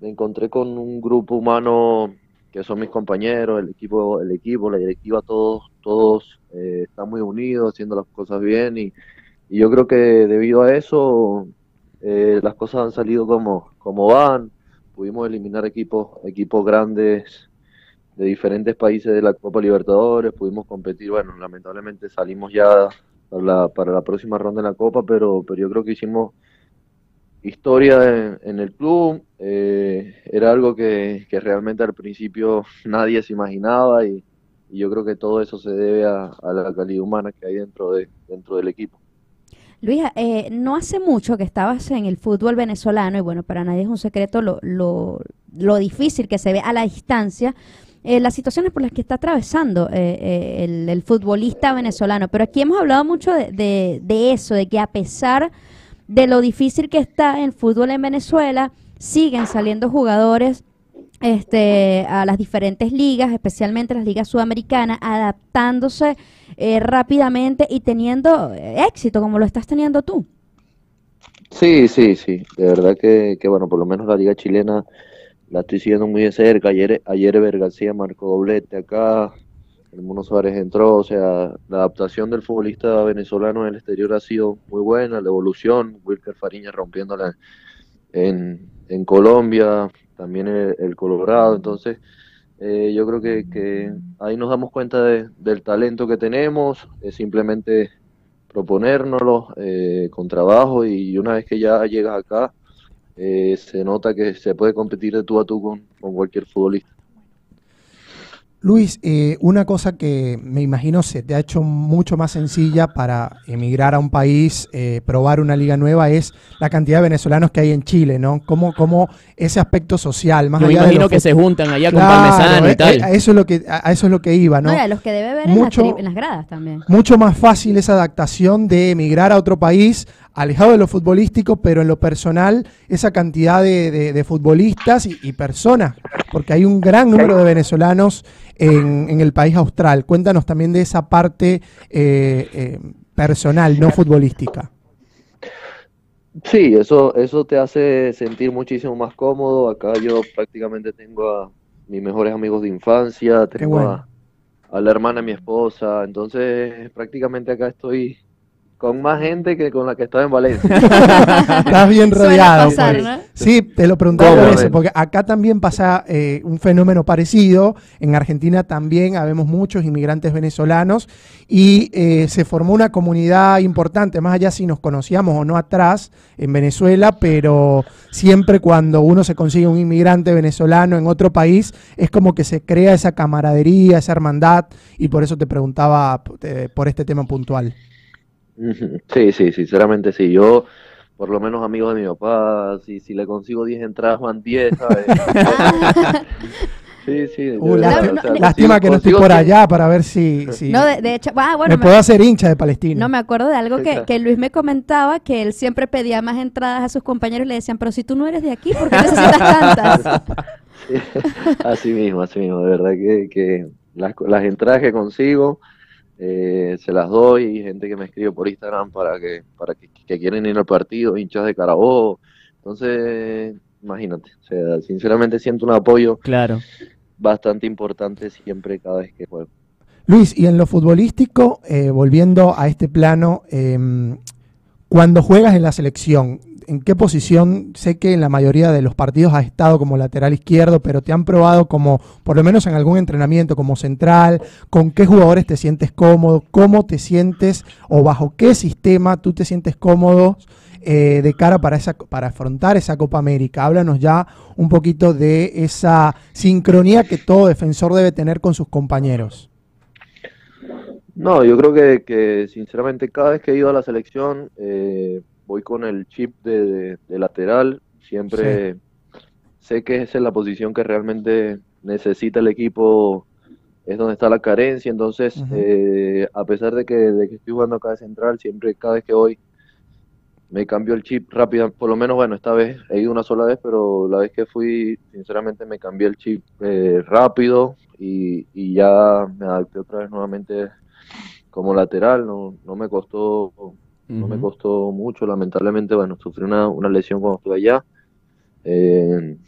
Speaker 5: me encontré con un grupo humano que son mis compañeros, el equipo, el equipo, la directiva, todos, todos eh, están muy unidos, haciendo las cosas bien y, y yo creo que debido a eso eh, las cosas han salido como, como van. Pudimos eliminar equipos, equipos grandes de diferentes países de la Copa Libertadores, pudimos competir, bueno, lamentablemente salimos ya para la, para la próxima ronda en la Copa, pero, pero yo creo que hicimos historia en, el club, eh, era algo que, que realmente al principio nadie se imaginaba y, yo creo que todo eso se debe a, a la calidad humana que hay dentro, de, dentro del equipo.
Speaker 1: Luisa, eh, no hace mucho que estabas en el fútbol venezolano y bueno, para nadie es un secreto lo, lo, lo difícil que se ve a la distancia eh, las situaciones por las que está atravesando eh, eh, el, futbolista venezolano. Pero aquí hemos hablado mucho de, eso, de que a pesar de lo difícil que está el fútbol en Venezuela, siguen saliendo jugadores este, a las diferentes ligas, especialmente las ligas sudamericanas, adaptándose eh, rápidamente y teniendo eh, éxito como lo estás teniendo tú.
Speaker 5: Sí, sí, sí. De verdad que, bueno, por lo menos la liga chilena la estoy siguiendo muy de cerca. Ayer, ayer García marcó doblete acá, el Mono Suárez entró, o sea, la adaptación del futbolista venezolano en el exterior ha sido muy buena, la evolución, Wilker Fariña rompiéndola en, en Colombia, también el, el Colorado, entonces eh, yo creo que, que ahí nos damos cuenta de- del talento que tenemos, es simplemente proponérnoslo eh, con trabajo. Y una vez que ya llegas acá, eh, se nota que se puede competir de tú a tú con, con cualquier futbolista.
Speaker 3: Luis, eh, una cosa que me imagino se te ha hecho mucho más sencilla para emigrar a un país, eh, probar una liga nueva, es la cantidad de venezolanos que hay en Chile, ¿no? Cómo, cómo ese aspecto social, más
Speaker 2: Yo me
Speaker 3: allá de
Speaker 2: imagino
Speaker 3: lo
Speaker 2: que se juntan allá con Parmesano
Speaker 3: eh,
Speaker 2: y tal.
Speaker 3: eh, a eso es lo que a a eso es lo que iba, ¿no?
Speaker 1: A los que debe ver
Speaker 3: Mucho-
Speaker 1: en, las en las gradas también.
Speaker 3: Mucho más fácil esa adaptación de emigrar a otro país, alejado de lo futbolístico, pero en lo personal, esa cantidad de, de- de futbolistas y, y personas, porque hay un gran número de venezolanos en, en el país austral. Cuéntanos también de esa parte eh, eh, personal, no futbolística.
Speaker 5: Sí, eso, eso te hace sentir muchísimo más cómodo. Acá yo prácticamente tengo a mis mejores amigos de infancia, tengo
Speaker 3: bueno.
Speaker 5: a, a la hermana de mi esposa, entonces prácticamente acá estoy con más gente que con la que estaba en Valencia.
Speaker 3: Estás bien rodeado.
Speaker 1: pasar,
Speaker 3: pues.
Speaker 1: ¿no?
Speaker 3: Sí, te lo preguntaba por eso, porque acá también pasa eh, un fenómeno parecido. En Argentina también habemos muchos inmigrantes venezolanos y eh, se formó una comunidad importante, más allá si nos conocíamos o no atrás en Venezuela, pero siempre cuando uno se consigue un inmigrante venezolano en otro país, es como que se crea esa camaradería, esa hermandad, y por eso te preguntaba eh, por este tema puntual.
Speaker 5: Sí, sí, sinceramente sí. Yo, por lo menos amigos de mi papá, si, si le consigo 10 entradas, van 10, ¿sabes? Sí, sí. de
Speaker 3: Uh,
Speaker 5: verdad,
Speaker 3: lástima,
Speaker 5: o sea,
Speaker 3: lástima
Speaker 5: consigo-
Speaker 3: que no estoy por allá para ver si, si
Speaker 1: No, de, de hecho, ah, bueno,
Speaker 3: me
Speaker 1: me-
Speaker 3: puedo hacer hincha de Palestina.
Speaker 1: no me acuerdo de algo que, que Luis me comentaba, que él siempre pedía más entradas a sus compañeros y le decían, pero si tú no eres de aquí, ¿por qué necesitas tantas?
Speaker 5: Así mismo, así mismo, de verdad que, que las, las entradas que consigo eh, se las doy y gente que me escribe por Instagram para que para que, que quieren ir al partido, hinchas de Carabobo. Entonces, imagínate, o sea, sinceramente siento un apoyo
Speaker 2: Claro.
Speaker 5: bastante importante siempre cada vez que juego.
Speaker 3: Luis, y en lo futbolístico, eh, volviendo a este plano, em, cuando juegas en la selección, ¿en qué posición? Sé que en la mayoría de los partidos has estado como lateral izquierdo, pero te han probado como, por lo menos en algún entrenamiento, como central. ¿Con qué jugadores te sientes cómodo? ¿Cómo te sientes o bajo qué sistema tú te sientes cómodo eh, de cara para, esa, para afrontar esa Copa América? Háblanos ya un poquito de esa sincronía que todo defensor debe tener con sus compañeros.
Speaker 5: No, yo creo que, que sinceramente cada vez que he ido a la selección eh, voy con el chip de, de- de lateral. Siempre sé que esa es la posición que realmente necesita el equipo, es donde está la carencia. Entonces,
Speaker 3: Ujú.
Speaker 5: eh, a pesar de que, de que estoy jugando acá de central, siempre cada vez que voy me cambio el chip rápido. Por lo menos, bueno, esta vez he ido una sola vez, pero la vez que fui, sinceramente me cambié el chip eh, rápido y, y ya me adapté otra vez nuevamente como lateral. No, no me costó, no me costó mucho. Lamentablemente, bueno, sufrí una, una lesión cuando estuve allá eh,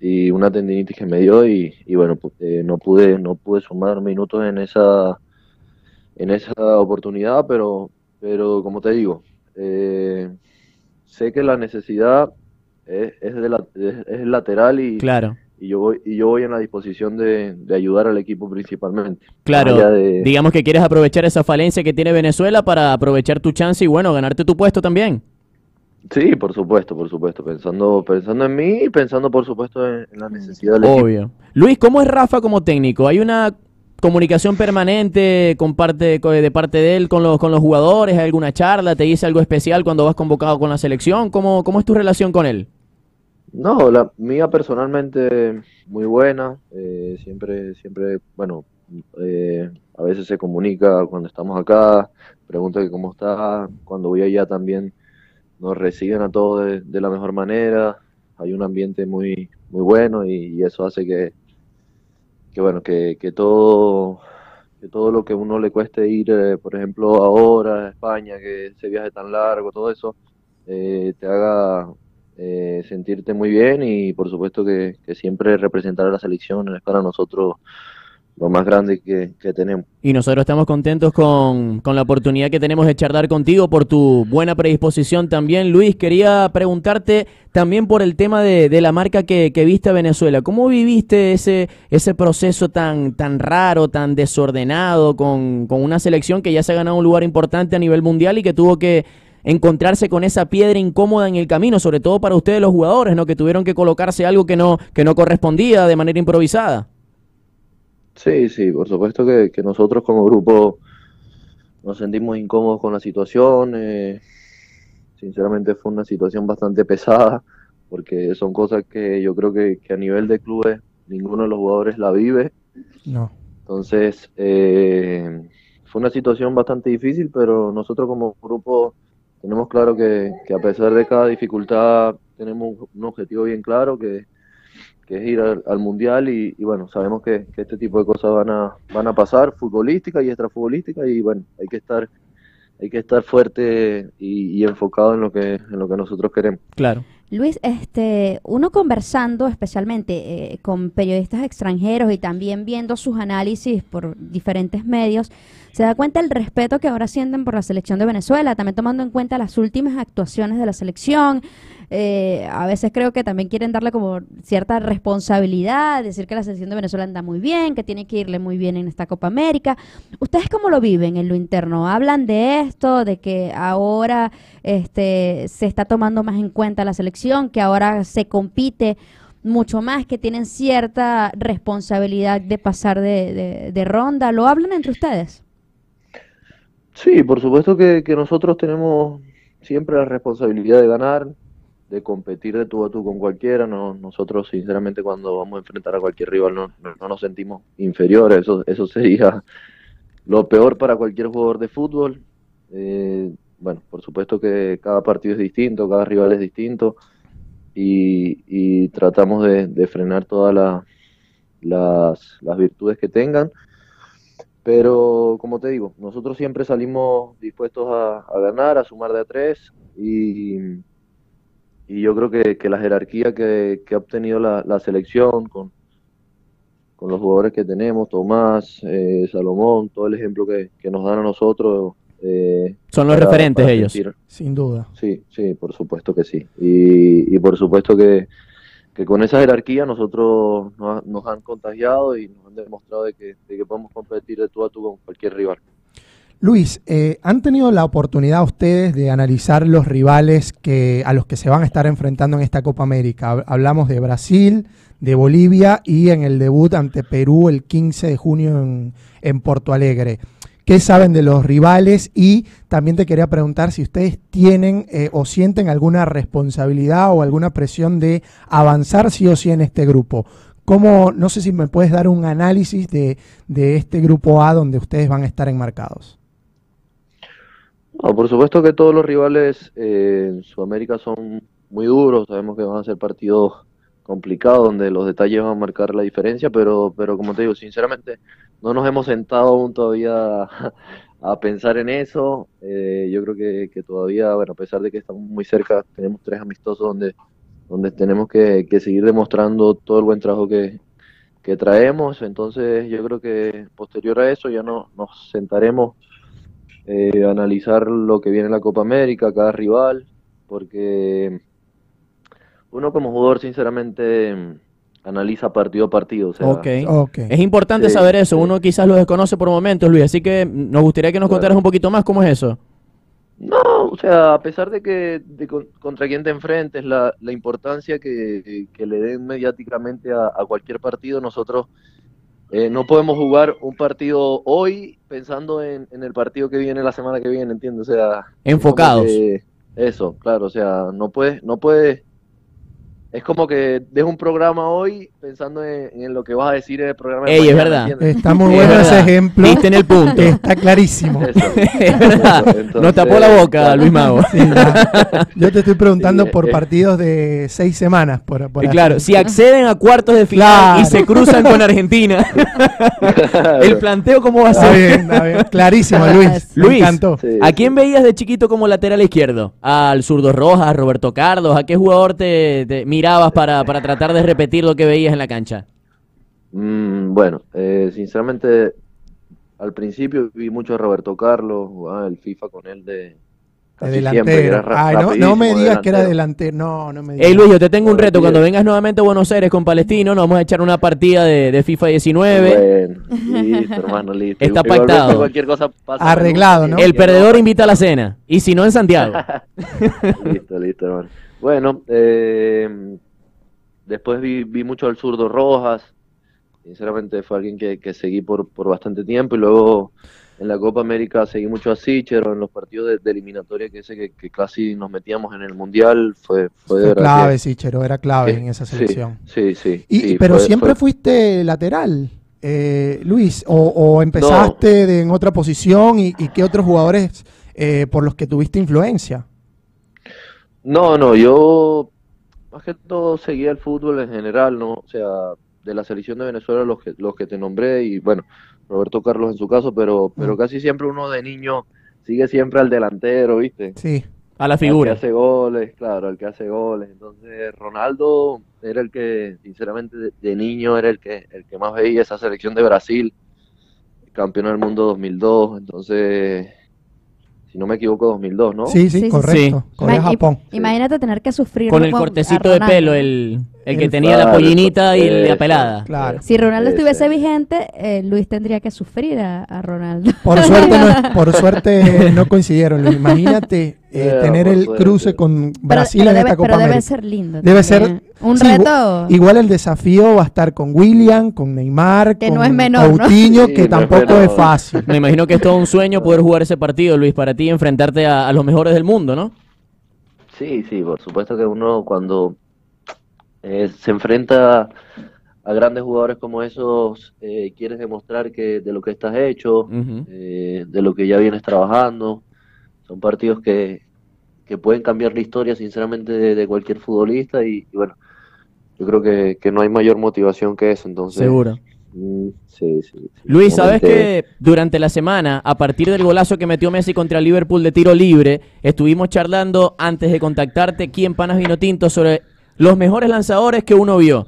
Speaker 5: y una tendinitis que me dio y, y bueno, pu- eh, no pude, no pude sumar minutos en esa, en esa oportunidad, pero, pero como te digo, eh, sé que la necesidad es, es, de la- es- es lateral y,
Speaker 2: Claro.
Speaker 5: Y yo voy, y yo voy en la disposición de, de ayudar al equipo principalmente.
Speaker 2: Claro,
Speaker 5: de-
Speaker 2: digamos que quieres aprovechar esa falencia que tiene Venezuela para aprovechar tu chance y bueno, ganarte tu puesto también.
Speaker 5: Sí, por supuesto, por supuesto, pensando, pensando en mí y pensando por supuesto en, en la necesidad del equipo.
Speaker 2: Obvio. Luis, ¿cómo es Rafa como técnico? ¿Hay una comunicación permanente con parte, de parte de él con los, con los jugadores? ¿Hay alguna charla? ¿Te dice algo especial cuando vas convocado con la selección? ¿Cómo, cómo es tu relación con él?
Speaker 5: No, la mía personalmente muy buena, eh, siempre, siempre, bueno, eh, a veces se comunica cuando estamos acá, pregunta que cómo está, cuando voy allá también nos reciben a todos de, la mejor manera, hay un ambiente muy, muy bueno y, eso hace que, que bueno, que, todo, que todo lo que uno le cueste ir, eh, por ejemplo, ahora a España, que ese viaje tan largo, todo eso, eh, te haga sentirte muy bien y por supuesto que, que siempre representar a la selección es para nosotros lo más grande que, que tenemos.
Speaker 2: Y nosotros estamos contentos con, con la oportunidad que tenemos de charlar contigo por tu buena predisposición también. Luis, quería preguntarte también por el tema de, de la marca que, que viste a Venezuela. ¿Cómo viviste ese, ese proceso tan, tan raro, tan desordenado, con, con una selección que ya se ha ganado un lugar importante a nivel mundial y que tuvo que encontrarse con esa piedra incómoda en el camino, sobre todo para ustedes los jugadores, ¿no? Que tuvieron que colocarse algo que no, que no correspondía de manera improvisada.
Speaker 5: Sí, sí, por supuesto que, que nosotros como grupo nos sentimos incómodos con la situación. eh, sinceramente fue una situación bastante pesada porque son cosas que yo creo que, que a nivel de clubes ninguno de los jugadores la vive.
Speaker 3: No.
Speaker 5: Entonces, eh, fue una situación bastante difícil, pero nosotros como grupo tenemos claro que, que a pesar de cada dificultad tenemos un objetivo bien claro que, que es ir al, al mundial y, y bueno, sabemos que, que este tipo de cosas van a, van a pasar, futbolística y extrafutbolística y bueno, hay que estar, hay que estar fuerte y, y enfocado en lo que, en lo que nosotros queremos.
Speaker 2: Claro.
Speaker 1: Luis, este, uno conversando especialmente eh, con periodistas extranjeros y también viendo sus análisis por diferentes medios, se da cuenta el respeto que ahora sienten por la selección de Venezuela, también tomando en cuenta las últimas actuaciones de la selección. Eh, a veces creo que también quieren darle como cierta responsabilidad, decir que la selección de Venezuela anda muy bien, que tiene que irle muy bien en esta Copa América. ¿Ustedes cómo lo viven en lo interno? ¿Hablan de esto, de que ahora este, se está tomando más en cuenta la selección, que ahora se compite mucho más, que tienen cierta responsabilidad de pasar de, de- de ronda? ¿Lo hablan entre ustedes?
Speaker 5: Sí, por supuesto que, que nosotros tenemos siempre la responsabilidad de ganar, de competir de tú a tú con cualquiera. No, nosotros, sinceramente, cuando vamos a enfrentar a cualquier rival, no, no, no nos sentimos inferiores. Eso, eso sería lo peor para cualquier jugador de fútbol. Eh, bueno, por supuesto que cada partido es distinto, cada rival es distinto y, y tratamos de, frenar todas la- las, las virtudes que tengan. Pero, como te digo, nosotros siempre salimos dispuestos a, a ganar, a sumar de a tres y, y yo creo que, que la jerarquía que, que ha obtenido la, la selección con, con los jugadores que tenemos, Tomás, eh, Salomón, todo el ejemplo que, que nos dan a nosotros. eh,
Speaker 2: Son los
Speaker 5: para-
Speaker 2: referentes
Speaker 5: para
Speaker 2: ellos.
Speaker 5: sentir-
Speaker 3: Sin duda.
Speaker 5: Sí, sí, por supuesto que sí. Y, y por supuesto que, que con esa jerarquía nosotros nos, nos han contagiado y nos han demostrado de que, de que podemos competir de tú a tú con cualquier rival.
Speaker 3: Luis, eh, ¿han tenido la oportunidad ustedes de analizar los rivales que, a los que se van a estar enfrentando en esta Copa América? Hab- Hablamos de Brasil, de Bolivia y en el debut ante Perú el 15 de junio en, en Porto Alegre. ¿Qué saben de los rivales? Y también te quería preguntar si ustedes tienen eh, o sienten alguna responsabilidad o alguna presión de avanzar sí o sí en este grupo. ¿Cómo, no sé si me puedes dar un análisis de, de este grupo A donde ustedes van a estar enmarcados?
Speaker 5: Por supuesto que todos los rivales eh, en Sudamérica son muy duros, sabemos que van a ser partidos complicados donde los detalles van a marcar la diferencia, pero, pero como te digo, sinceramente no nos hemos sentado aún todavía a, a pensar en eso. Eh, yo creo que, que todavía, bueno, a pesar de que estamos muy cerca, tenemos tres amistosos donde, donde tenemos que, seguir demostrando todo el buen trabajo que, que traemos. Entonces yo creo que posterior a eso ya no, nos sentaremos eh, analizar lo que viene en la Copa América, cada rival, porque uno como jugador sinceramente mm, analiza partido a partido. O sea,
Speaker 2: Ok.
Speaker 3: Ok.
Speaker 2: Es importante
Speaker 5: Sí,
Speaker 2: saber eso.
Speaker 5: sí.
Speaker 2: Uno quizás lo desconoce por momentos, Luis. Así que nos gustaría que nos
Speaker 5: Claro.
Speaker 2: contaras un poquito más cómo es eso.
Speaker 5: No, o sea, a pesar de que de con- contra quién te enfrentes, la, la importancia que, que le den mediáticamente a, a cualquier partido, nosotros eh, no podemos jugar un partido hoy pensando en, en el partido que viene la semana que viene, ¿entiendes? O sea,
Speaker 2: Enfocados.
Speaker 5: que- eso, claro, o sea, no puedes, no puedes es como que dejo un programa hoy pensando en, en lo que vas a decir en el programa. de
Speaker 2: Ey, es
Speaker 5: mañana,
Speaker 2: verdad.
Speaker 5: ¿entiendes?
Speaker 3: Está muy
Speaker 2: Es
Speaker 3: bueno ese
Speaker 2: verdad.
Speaker 3: ejemplo.
Speaker 2: Diste en el punto.
Speaker 3: Está clarísimo.
Speaker 5: Eso.
Speaker 2: es verdad.
Speaker 5: Entonces,
Speaker 2: Nos tapó la boca,
Speaker 5: claro.
Speaker 2: Luis Mago.
Speaker 3: Sí. Yo te estoy preguntando
Speaker 5: Sí,
Speaker 3: por
Speaker 5: eh.
Speaker 3: partidos de seis semanas. Por, por
Speaker 2: Y
Speaker 3: así.
Speaker 2: claro, si acceden a cuartos de final y se cruzan con Argentina, el planteo cómo va a
Speaker 3: Está
Speaker 2: ser.
Speaker 3: bien, está bien. Clarísimo, Luis. Me
Speaker 2: Luis,
Speaker 3: encantó.
Speaker 5: Sí,
Speaker 2: ¿A
Speaker 5: sí.
Speaker 2: quién veías de chiquito como lateral izquierdo? ¿Al zurdo Rojas, a Roberto Carlos? ¿A qué jugador te, te mirabas para, para tratar de repetir lo que veías en la cancha?
Speaker 5: Mm, bueno, eh, sinceramente, al principio vi mucho a Roberto Carlos, jugaba el FIFA con él de
Speaker 3: De delantero. Ay, no, no me digas que era
Speaker 5: delantero.
Speaker 3: No, no me digas.
Speaker 2: Ey Luis, yo te tengo un reto. Cuando vengas nuevamente a Buenos Aires con Palestino, nos vamos a echar una partida de, de FIFA 19.
Speaker 5: Bueno, listo, hermano, listo.
Speaker 2: Está
Speaker 5: Igualmente
Speaker 2: pactado.
Speaker 5: Cualquier cosa pasa
Speaker 3: Arreglado, ¿no?
Speaker 2: El perdedor invita a la cena. Y si no, en Santiago.
Speaker 5: Listo, listo, hermano. Bueno, eh, después vi, vi mucho al zurdo Rojas. Sinceramente fue alguien que, que seguí por, por bastante tiempo. Y luego en la Copa América seguí mucho a Sichero en los partidos de, de eliminatoria que ese que, que casi nos metíamos en el Mundial. Fue,
Speaker 3: clave, Sichero, era clave en esa selección.
Speaker 5: Sí, sí.
Speaker 3: Y,
Speaker 5: sí,
Speaker 3: pero
Speaker 5: fue-
Speaker 3: siempre fuiste lateral, eh, Luis, o, o empezaste de- en otra posición y, y qué otros jugadores eh, por los que tuviste influencia.
Speaker 5: No, no, yo más que todo seguía el fútbol en general, ¿no? O sea, de la selección de Venezuela los que, los que te nombré y bueno, Roberto Carlos en su caso, pero, pero
Speaker 3: Mm.
Speaker 5: casi siempre uno de niño sigue siempre al delantero, ¿viste?
Speaker 3: Sí,
Speaker 2: A la
Speaker 5: Al que
Speaker 2: figura.
Speaker 5: hace goles, claro, al que hace goles. Entonces, Ronaldo era el que, sinceramente, de, de niño era el que, el que más veía esa selección de Brasil, campeón del mundo 2002, entonces, si no me equivoco, 2002, ¿no?
Speaker 3: sí, sí,
Speaker 1: Sí, sí,
Speaker 3: correcto.
Speaker 2: sí.
Speaker 3: Corea, Japón.
Speaker 1: Imagínate tener que sufrir
Speaker 2: Con el cortecito de pelo, el, el que
Speaker 3: El-
Speaker 2: tenía la pollinita y la pelada.
Speaker 3: Claro.
Speaker 1: Si Ronaldo
Speaker 5: Ese.
Speaker 1: estuviese vigente, eh, Luis tendría que sufrir a, a Ronaldo.
Speaker 3: Por suerte no, por suerte no coincidieron. Luis. Imagínate eh, tener el cruce con Brasil
Speaker 1: pero
Speaker 3: en
Speaker 1: debe,
Speaker 3: esta Copa
Speaker 1: pero debe
Speaker 3: América.
Speaker 1: ser lindo.
Speaker 3: Debe
Speaker 1: también.
Speaker 3: ser-
Speaker 1: un
Speaker 3: sí,
Speaker 1: reto.
Speaker 3: Igual el desafío va a estar con William, con Neymar,
Speaker 1: Que
Speaker 3: con
Speaker 1: no es menor, ¿no?
Speaker 3: Coutinho,
Speaker 5: Sí,
Speaker 3: que
Speaker 5: no
Speaker 3: tampoco es fácil.
Speaker 2: Me imagino que es todo un sueño poder jugar ese partido, Luis, para ti enfrentarte a, a los mejores del mundo, ¿no?
Speaker 5: Sí, sí, por supuesto que uno cuando eh, se enfrenta a grandes jugadores como esos, eh, quieres demostrar que de lo que estás hecho, eh, de lo que ya vienes trabajando. Son partidos que, que pueden cambiar la historia, sinceramente, de, de cualquier futbolista y, y bueno, yo creo que, que no hay mayor motivación que eso, entonces...
Speaker 2: Seguro.
Speaker 5: mm, sí, sí, sí,
Speaker 2: Luis, ¿sabes que durante la semana, a partir del golazo que metió Messi contra el Liverpool de tiro libre, estuvimos charlando antes de contactarte aquí en Panas Vino Tinto sobre los mejores lanzadores que uno vio?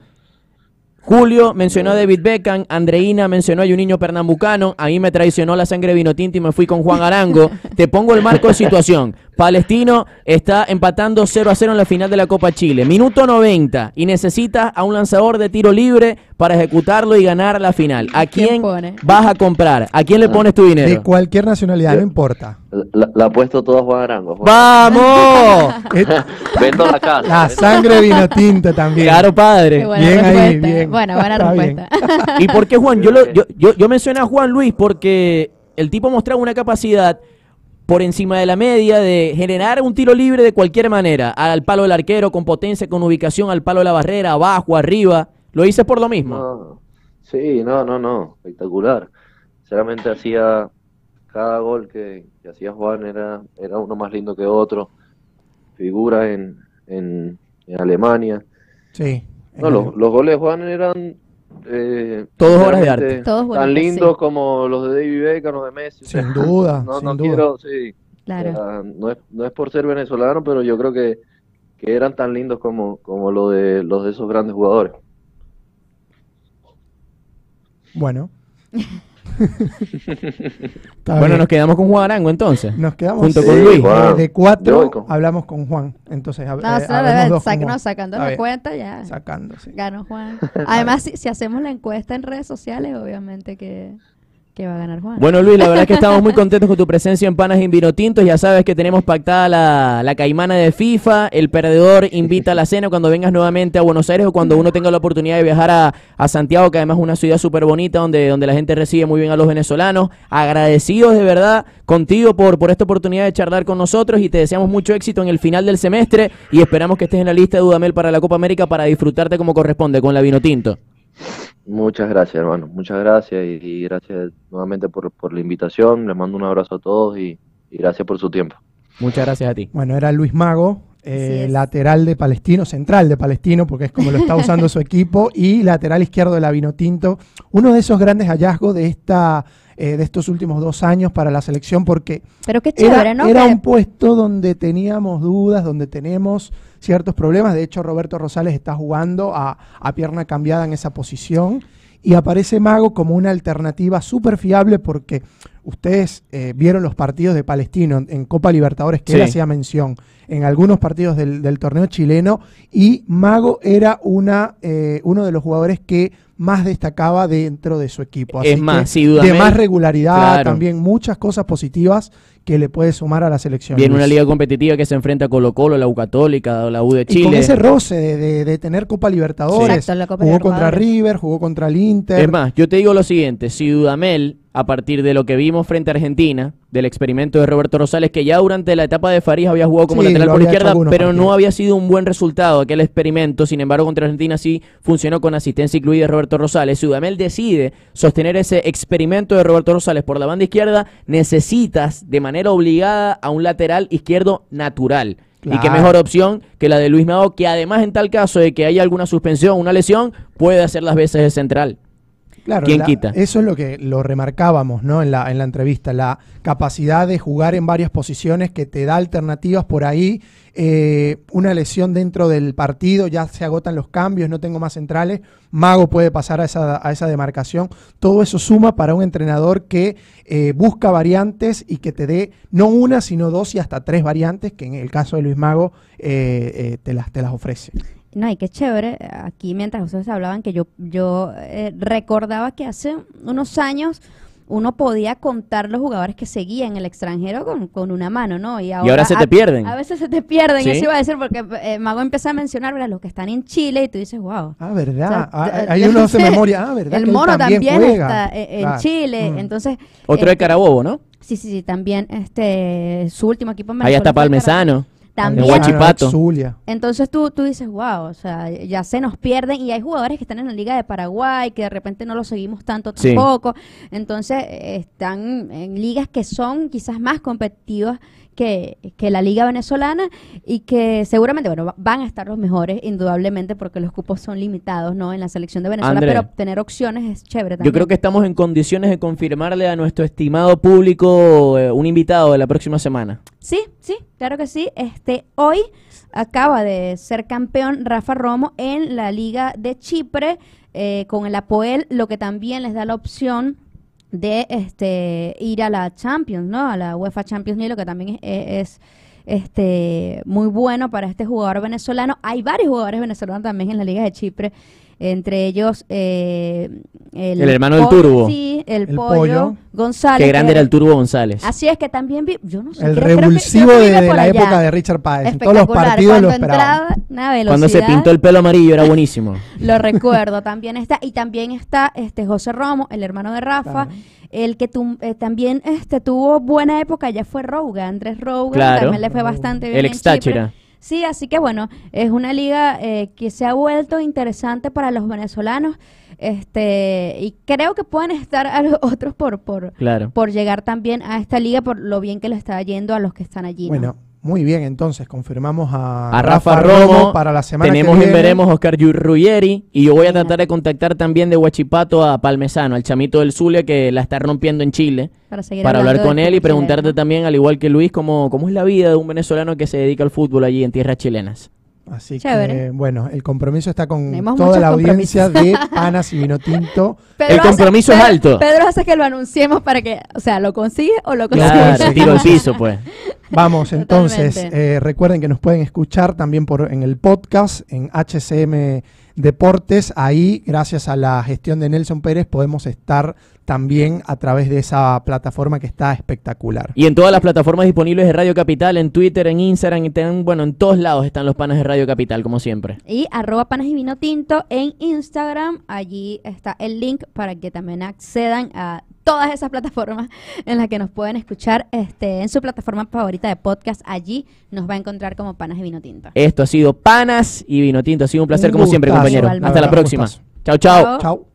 Speaker 2: Julio mencionó a David Beckham, Andreina mencionó a Juninho Pernambucano, a mí me traicionó la sangre vino tinto y me fui con Juan Arango. Te pongo el marco de situación. Palestino está empatando 0 a 0 en la final de la Copa Chile. Minuto 90 y necesitas a un lanzador de tiro libre para ejecutarlo y ganar la final. ¿A
Speaker 1: ¿Quién
Speaker 2: vas a comprar? ¿A quién le pones tu
Speaker 3: De
Speaker 2: dinero?
Speaker 3: cualquier nacionalidad, no importa.
Speaker 5: La, la ha puesto todo a Juan Arango. Juan.
Speaker 2: ¡Vamos!
Speaker 5: Vendo la casa.
Speaker 3: la sangre vino tinta también.
Speaker 2: Claro, padre.
Speaker 1: buena
Speaker 3: Bien ahí,
Speaker 1: respuesta.
Speaker 3: bien.
Speaker 1: Buena, buena
Speaker 3: Está bien.
Speaker 1: respuesta.
Speaker 2: ¿Y por qué Juan? Yo, lo- yo, yo, yo mencioné a Juan Luis porque el tipo mostraba una capacidad por encima de la media de generar un tiro libre de cualquier manera. Al palo del arquero, con potencia, con ubicación, al palo de la barrera, abajo, arriba. Lo hice por lo mismo.
Speaker 5: No, sí, no, no, no, espectacular. Sinceramente hacía cada gol que, que hacía Juan era, era uno más lindo que otro. Figura en, en, en Alemania.
Speaker 3: Sí.
Speaker 5: No, los, los goles de Juan eran eh,
Speaker 2: Todos obras de arte.
Speaker 1: Todos
Speaker 5: tan lindos
Speaker 1: sí.
Speaker 5: como los de David Beckham o de Messi.
Speaker 3: Sin duda,
Speaker 5: no,
Speaker 3: sin
Speaker 5: no
Speaker 3: duda.
Speaker 5: quiero, sí,
Speaker 1: Claro.
Speaker 5: o sea, no es, no es por ser venezolano, pero yo creo que, que eran tan lindos como, como lo de los de esos grandes jugadores.
Speaker 3: Bueno.
Speaker 2: Bueno,
Speaker 3: bien.
Speaker 2: nos quedamos con Juan Arango entonces.
Speaker 3: Nos quedamos
Speaker 2: junto con Luis.
Speaker 5: Juan.
Speaker 3: de cuatro,
Speaker 5: con-
Speaker 3: hablamos con Juan. Entonces,
Speaker 1: No,
Speaker 3: eh, dos con
Speaker 1: sac-
Speaker 3: Juan.
Speaker 1: no, sacando la cuenta ya.
Speaker 3: Sacando, sí.
Speaker 1: Ganó Juan. Además, si, si hacemos la encuesta en redes sociales, obviamente que, Que va a ganar Juan.
Speaker 2: Bueno, Luis, la verdad es que estamos muy contentos con tu presencia en Panas en Vino Tintos. Ya sabes que tenemos pactada la, la caimana de FIFA. El perdedor invita a la cena cuando vengas nuevamente a Buenos Aires o cuando uno tenga la oportunidad de viajar a, a Santiago, que además es una ciudad súper bonita donde, donde la gente recibe muy bien a los venezolanos. Agradecidos de verdad contigo por, por esta oportunidad de charlar con nosotros y te deseamos mucho éxito en el final del semestre y esperamos que estés en la lista de Dudamel para la Copa América para disfrutarte como corresponde con la Vino Tinto.
Speaker 5: Muchas gracias, hermano. Muchas gracias y, y gracias nuevamente por, por la invitación. Les mando un abrazo a todos y, y gracias por su tiempo.
Speaker 2: Muchas gracias a ti.
Speaker 3: Bueno, era Luis Mago, eh, lateral de Palestino, central de Palestino, porque es como lo está usando su equipo, y lateral izquierdo de la Vinotinto. Uno de esos grandes hallazgos de esta eh, de estos últimos dos años para la selección, porque
Speaker 1: Pero qué chévere,
Speaker 3: era,
Speaker 1: ¿no?
Speaker 3: era un puesto donde teníamos dudas, donde tenemos ciertos problemas. De hecho, Roberto Rosales está jugando a, a pierna cambiada en esa posición. Y aparece Mago como una alternativa súper fiable porque ustedes eh, vieron los partidos de Palestino en, en Copa Libertadores que él
Speaker 2: Sí.
Speaker 3: hacía mención en algunos partidos del, del torneo chileno y Mago era una, eh, uno de los jugadores que más destacaba dentro de su equipo.
Speaker 2: Es más,
Speaker 3: que
Speaker 2: si
Speaker 3: de más regularidad,
Speaker 2: Claro.
Speaker 3: también muchas cosas positivas que le puede sumar a la selección.
Speaker 2: Viene una liga competitiva que se enfrenta a Colo Colo, la U Católica, la U de
Speaker 3: Y con
Speaker 2: Chile.
Speaker 3: ese roce de, de- de tener Copa Libertadores,
Speaker 1: Exacto, la Copa
Speaker 3: jugó contra. River, jugó contra el Inter.
Speaker 2: Es más, yo te digo lo siguiente, si Dudamel, a partir de lo que vimos frente a Argentina, del experimento de Roberto Rosales, que ya durante la etapa de Farías había jugado como
Speaker 3: Sí,
Speaker 2: lateral por izquierda, pero no había sido un buen resultado aquel experimento, sin embargo contra Argentina sí funcionó con asistencia incluida de Roberto Rosales. Si Dudamel decide sostener ese experimento de Roberto Rosales por la banda izquierda, necesitas de manera obligada a un lateral izquierdo natural. Y qué mejor opción que la de Luis Mago, que además en tal caso de que haya alguna suspensión, una lesión, puede hacer las veces de central.
Speaker 3: Claro,
Speaker 2: ¿Quién
Speaker 3: la-
Speaker 2: quita?
Speaker 3: Eso es lo que lo remarcábamos ¿no? en, la, en la entrevista, la capacidad de jugar en varias posiciones que te da alternativas por ahí. eh, una lesión dentro del partido, ya se agotan los cambios, no tengo más centrales. Mago puede pasar a esa, a esa demarcación. Todo eso suma para un entrenador que eh, busca variantes y que te dé no una, sino dos y hasta tres variantes, que en el caso de Luis Mago eh, eh, te, las, te las ofrece.
Speaker 1: No, y qué chévere. Aquí mientras ustedes hablaban que yo, yo eh, recordaba que hace unos años uno podía contar los jugadores que seguían en el extranjero con, con una mano, ¿no? Y ahora,
Speaker 2: ahora se te
Speaker 1: a-
Speaker 2: pierden.
Speaker 1: A veces se te pierden,
Speaker 2: Sí.
Speaker 1: eso iba a decir, porque eh, Mago empieza a mencionar ¿verdad? los que están en Chile y tú dices, wow.
Speaker 3: Ah, ¿verdad?
Speaker 1: O sea,
Speaker 3: Ah, ahí uno hace memoria. Ah, ¿verdad?
Speaker 1: El
Speaker 3: que
Speaker 1: mono también,
Speaker 3: juega.
Speaker 1: está eh, en
Speaker 3: Claro.
Speaker 1: Chile,
Speaker 3: Mm.
Speaker 1: entonces...
Speaker 2: Otro de
Speaker 1: este,
Speaker 2: Carabobo, ¿no?
Speaker 1: Sí, sí, sí, también este, su último equipo en
Speaker 2: Ahí está
Speaker 1: Venezuela
Speaker 2: Palmesano.
Speaker 1: También.
Speaker 2: En Huachipato.
Speaker 3: Zulia.
Speaker 1: Entonces tú, tú dices, wow, o sea, ya se nos pierden y hay jugadores que están en la Liga de Paraguay que de repente no los seguimos tanto
Speaker 2: Sí.
Speaker 1: tampoco. Entonces eh, están en ligas que son quizás más competitivas que, que la Liga venezolana y que seguramente, bueno, va- van a estar los mejores, indudablemente, porque los cupos son limitados, ¿no? En la selección de Venezuela,
Speaker 2: André.
Speaker 1: pero tener opciones es chévere también.
Speaker 2: Yo creo que estamos en condiciones de confirmarle a nuestro estimado público eh, un invitado de la próxima semana.
Speaker 1: Sí, sí, claro que sí. Este, hoy acaba de ser campeón Rafa Romo en la Liga de Chipre eh, con el Apoel, lo que también les da la opción de este ir a la Champions, ¿no? A la UEFA Champions League, lo que también es, es, este muy bueno para este jugador venezolano. Hay varios jugadores venezolanos también en la Liga de Chipre. Entre ellos eh,
Speaker 2: El hermano del Turbo.
Speaker 1: Sí, el,
Speaker 3: El
Speaker 1: pollo,
Speaker 3: Pollo.
Speaker 1: González.
Speaker 2: Qué grande era el Turbo González.
Speaker 1: Así es que también vi, yo no sé,
Speaker 3: El
Speaker 1: creo- creo que-
Speaker 3: revulsivo
Speaker 1: creo que
Speaker 3: de, la
Speaker 1: allá.
Speaker 3: época de Richard Páez. En todos los partidos lo
Speaker 1: Cuando
Speaker 3: esperaban.
Speaker 1: una velocidad.
Speaker 2: Cuando se pintó el pelo amarillo era buenísimo.
Speaker 1: Lo recuerdo, también está. Y también está este José Romo, el hermano de Rafa.
Speaker 3: Claro.
Speaker 1: El que tu- eh, también este, tuvo buena época ya fue Rouga, Andrés Rouga.
Speaker 2: Claro.
Speaker 1: También le fue bastante bien.
Speaker 2: El
Speaker 1: en
Speaker 2: ex.
Speaker 1: Sí, así que bueno, es una liga eh, que se ha vuelto interesante para los venezolanos. Este, y creo que pueden estar a los otros por, por,
Speaker 2: Claro.
Speaker 1: por llegar también a esta liga, por lo bien que le está yendo a los que están allí. ¿no?
Speaker 3: Bueno, muy bien, entonces confirmamos a,
Speaker 2: A Rafa Romo,
Speaker 3: para la semana
Speaker 2: Tenemos
Speaker 3: que
Speaker 2: en
Speaker 3: viene.
Speaker 2: veremos a Oscar Ruggeri y yo voy a tratar de contactar también de Huachipato a Palmesano, al chamito del Zulia que la está rompiendo en Chile,
Speaker 1: para seguir
Speaker 2: para hablar con él y preguntarte
Speaker 1: chileno.
Speaker 2: también, al igual que Luis, cómo, cómo es la vida de un venezolano que se dedica al fútbol allí en tierras chilenas.
Speaker 3: Así
Speaker 1: Chévere.
Speaker 3: que, bueno, el compromiso está con
Speaker 1: Tenemos
Speaker 3: toda la audiencia de Panas y Vino Tinto.
Speaker 1: Pedro
Speaker 2: El
Speaker 1: hace-
Speaker 2: compromiso es alto.
Speaker 1: Pedro hace que lo anunciemos para que, o sea, lo consigue o lo consigue.
Speaker 2: Claro, tiro al piso, pues.
Speaker 3: Vamos, entonces, eh, recuerden que nos pueden escuchar también por en el podcast, en HCM deportes, ahí, gracias a la gestión de Nelson Pérez, podemos estar también a través de esa plataforma que está espectacular.
Speaker 2: Y en todas las plataformas disponibles de Radio Capital, en Twitter, en Instagram, y ten- bueno, en todos lados están los panas de Radio Capital, como siempre.
Speaker 1: Y arroba panas y vino tinto en Instagram. Allí está el link para que también accedan a todas esas plataformas en las que nos pueden escuchar este, en su plataforma favorita de podcast. Allí nos va a encontrar como panas y vino tinto.
Speaker 2: Esto ha sido Panas y Vino Tinto. Ha sido un placer,
Speaker 3: Un
Speaker 2: como siempre, compañero. Hasta la próxima. chao.
Speaker 1: Chao.
Speaker 3: Chao.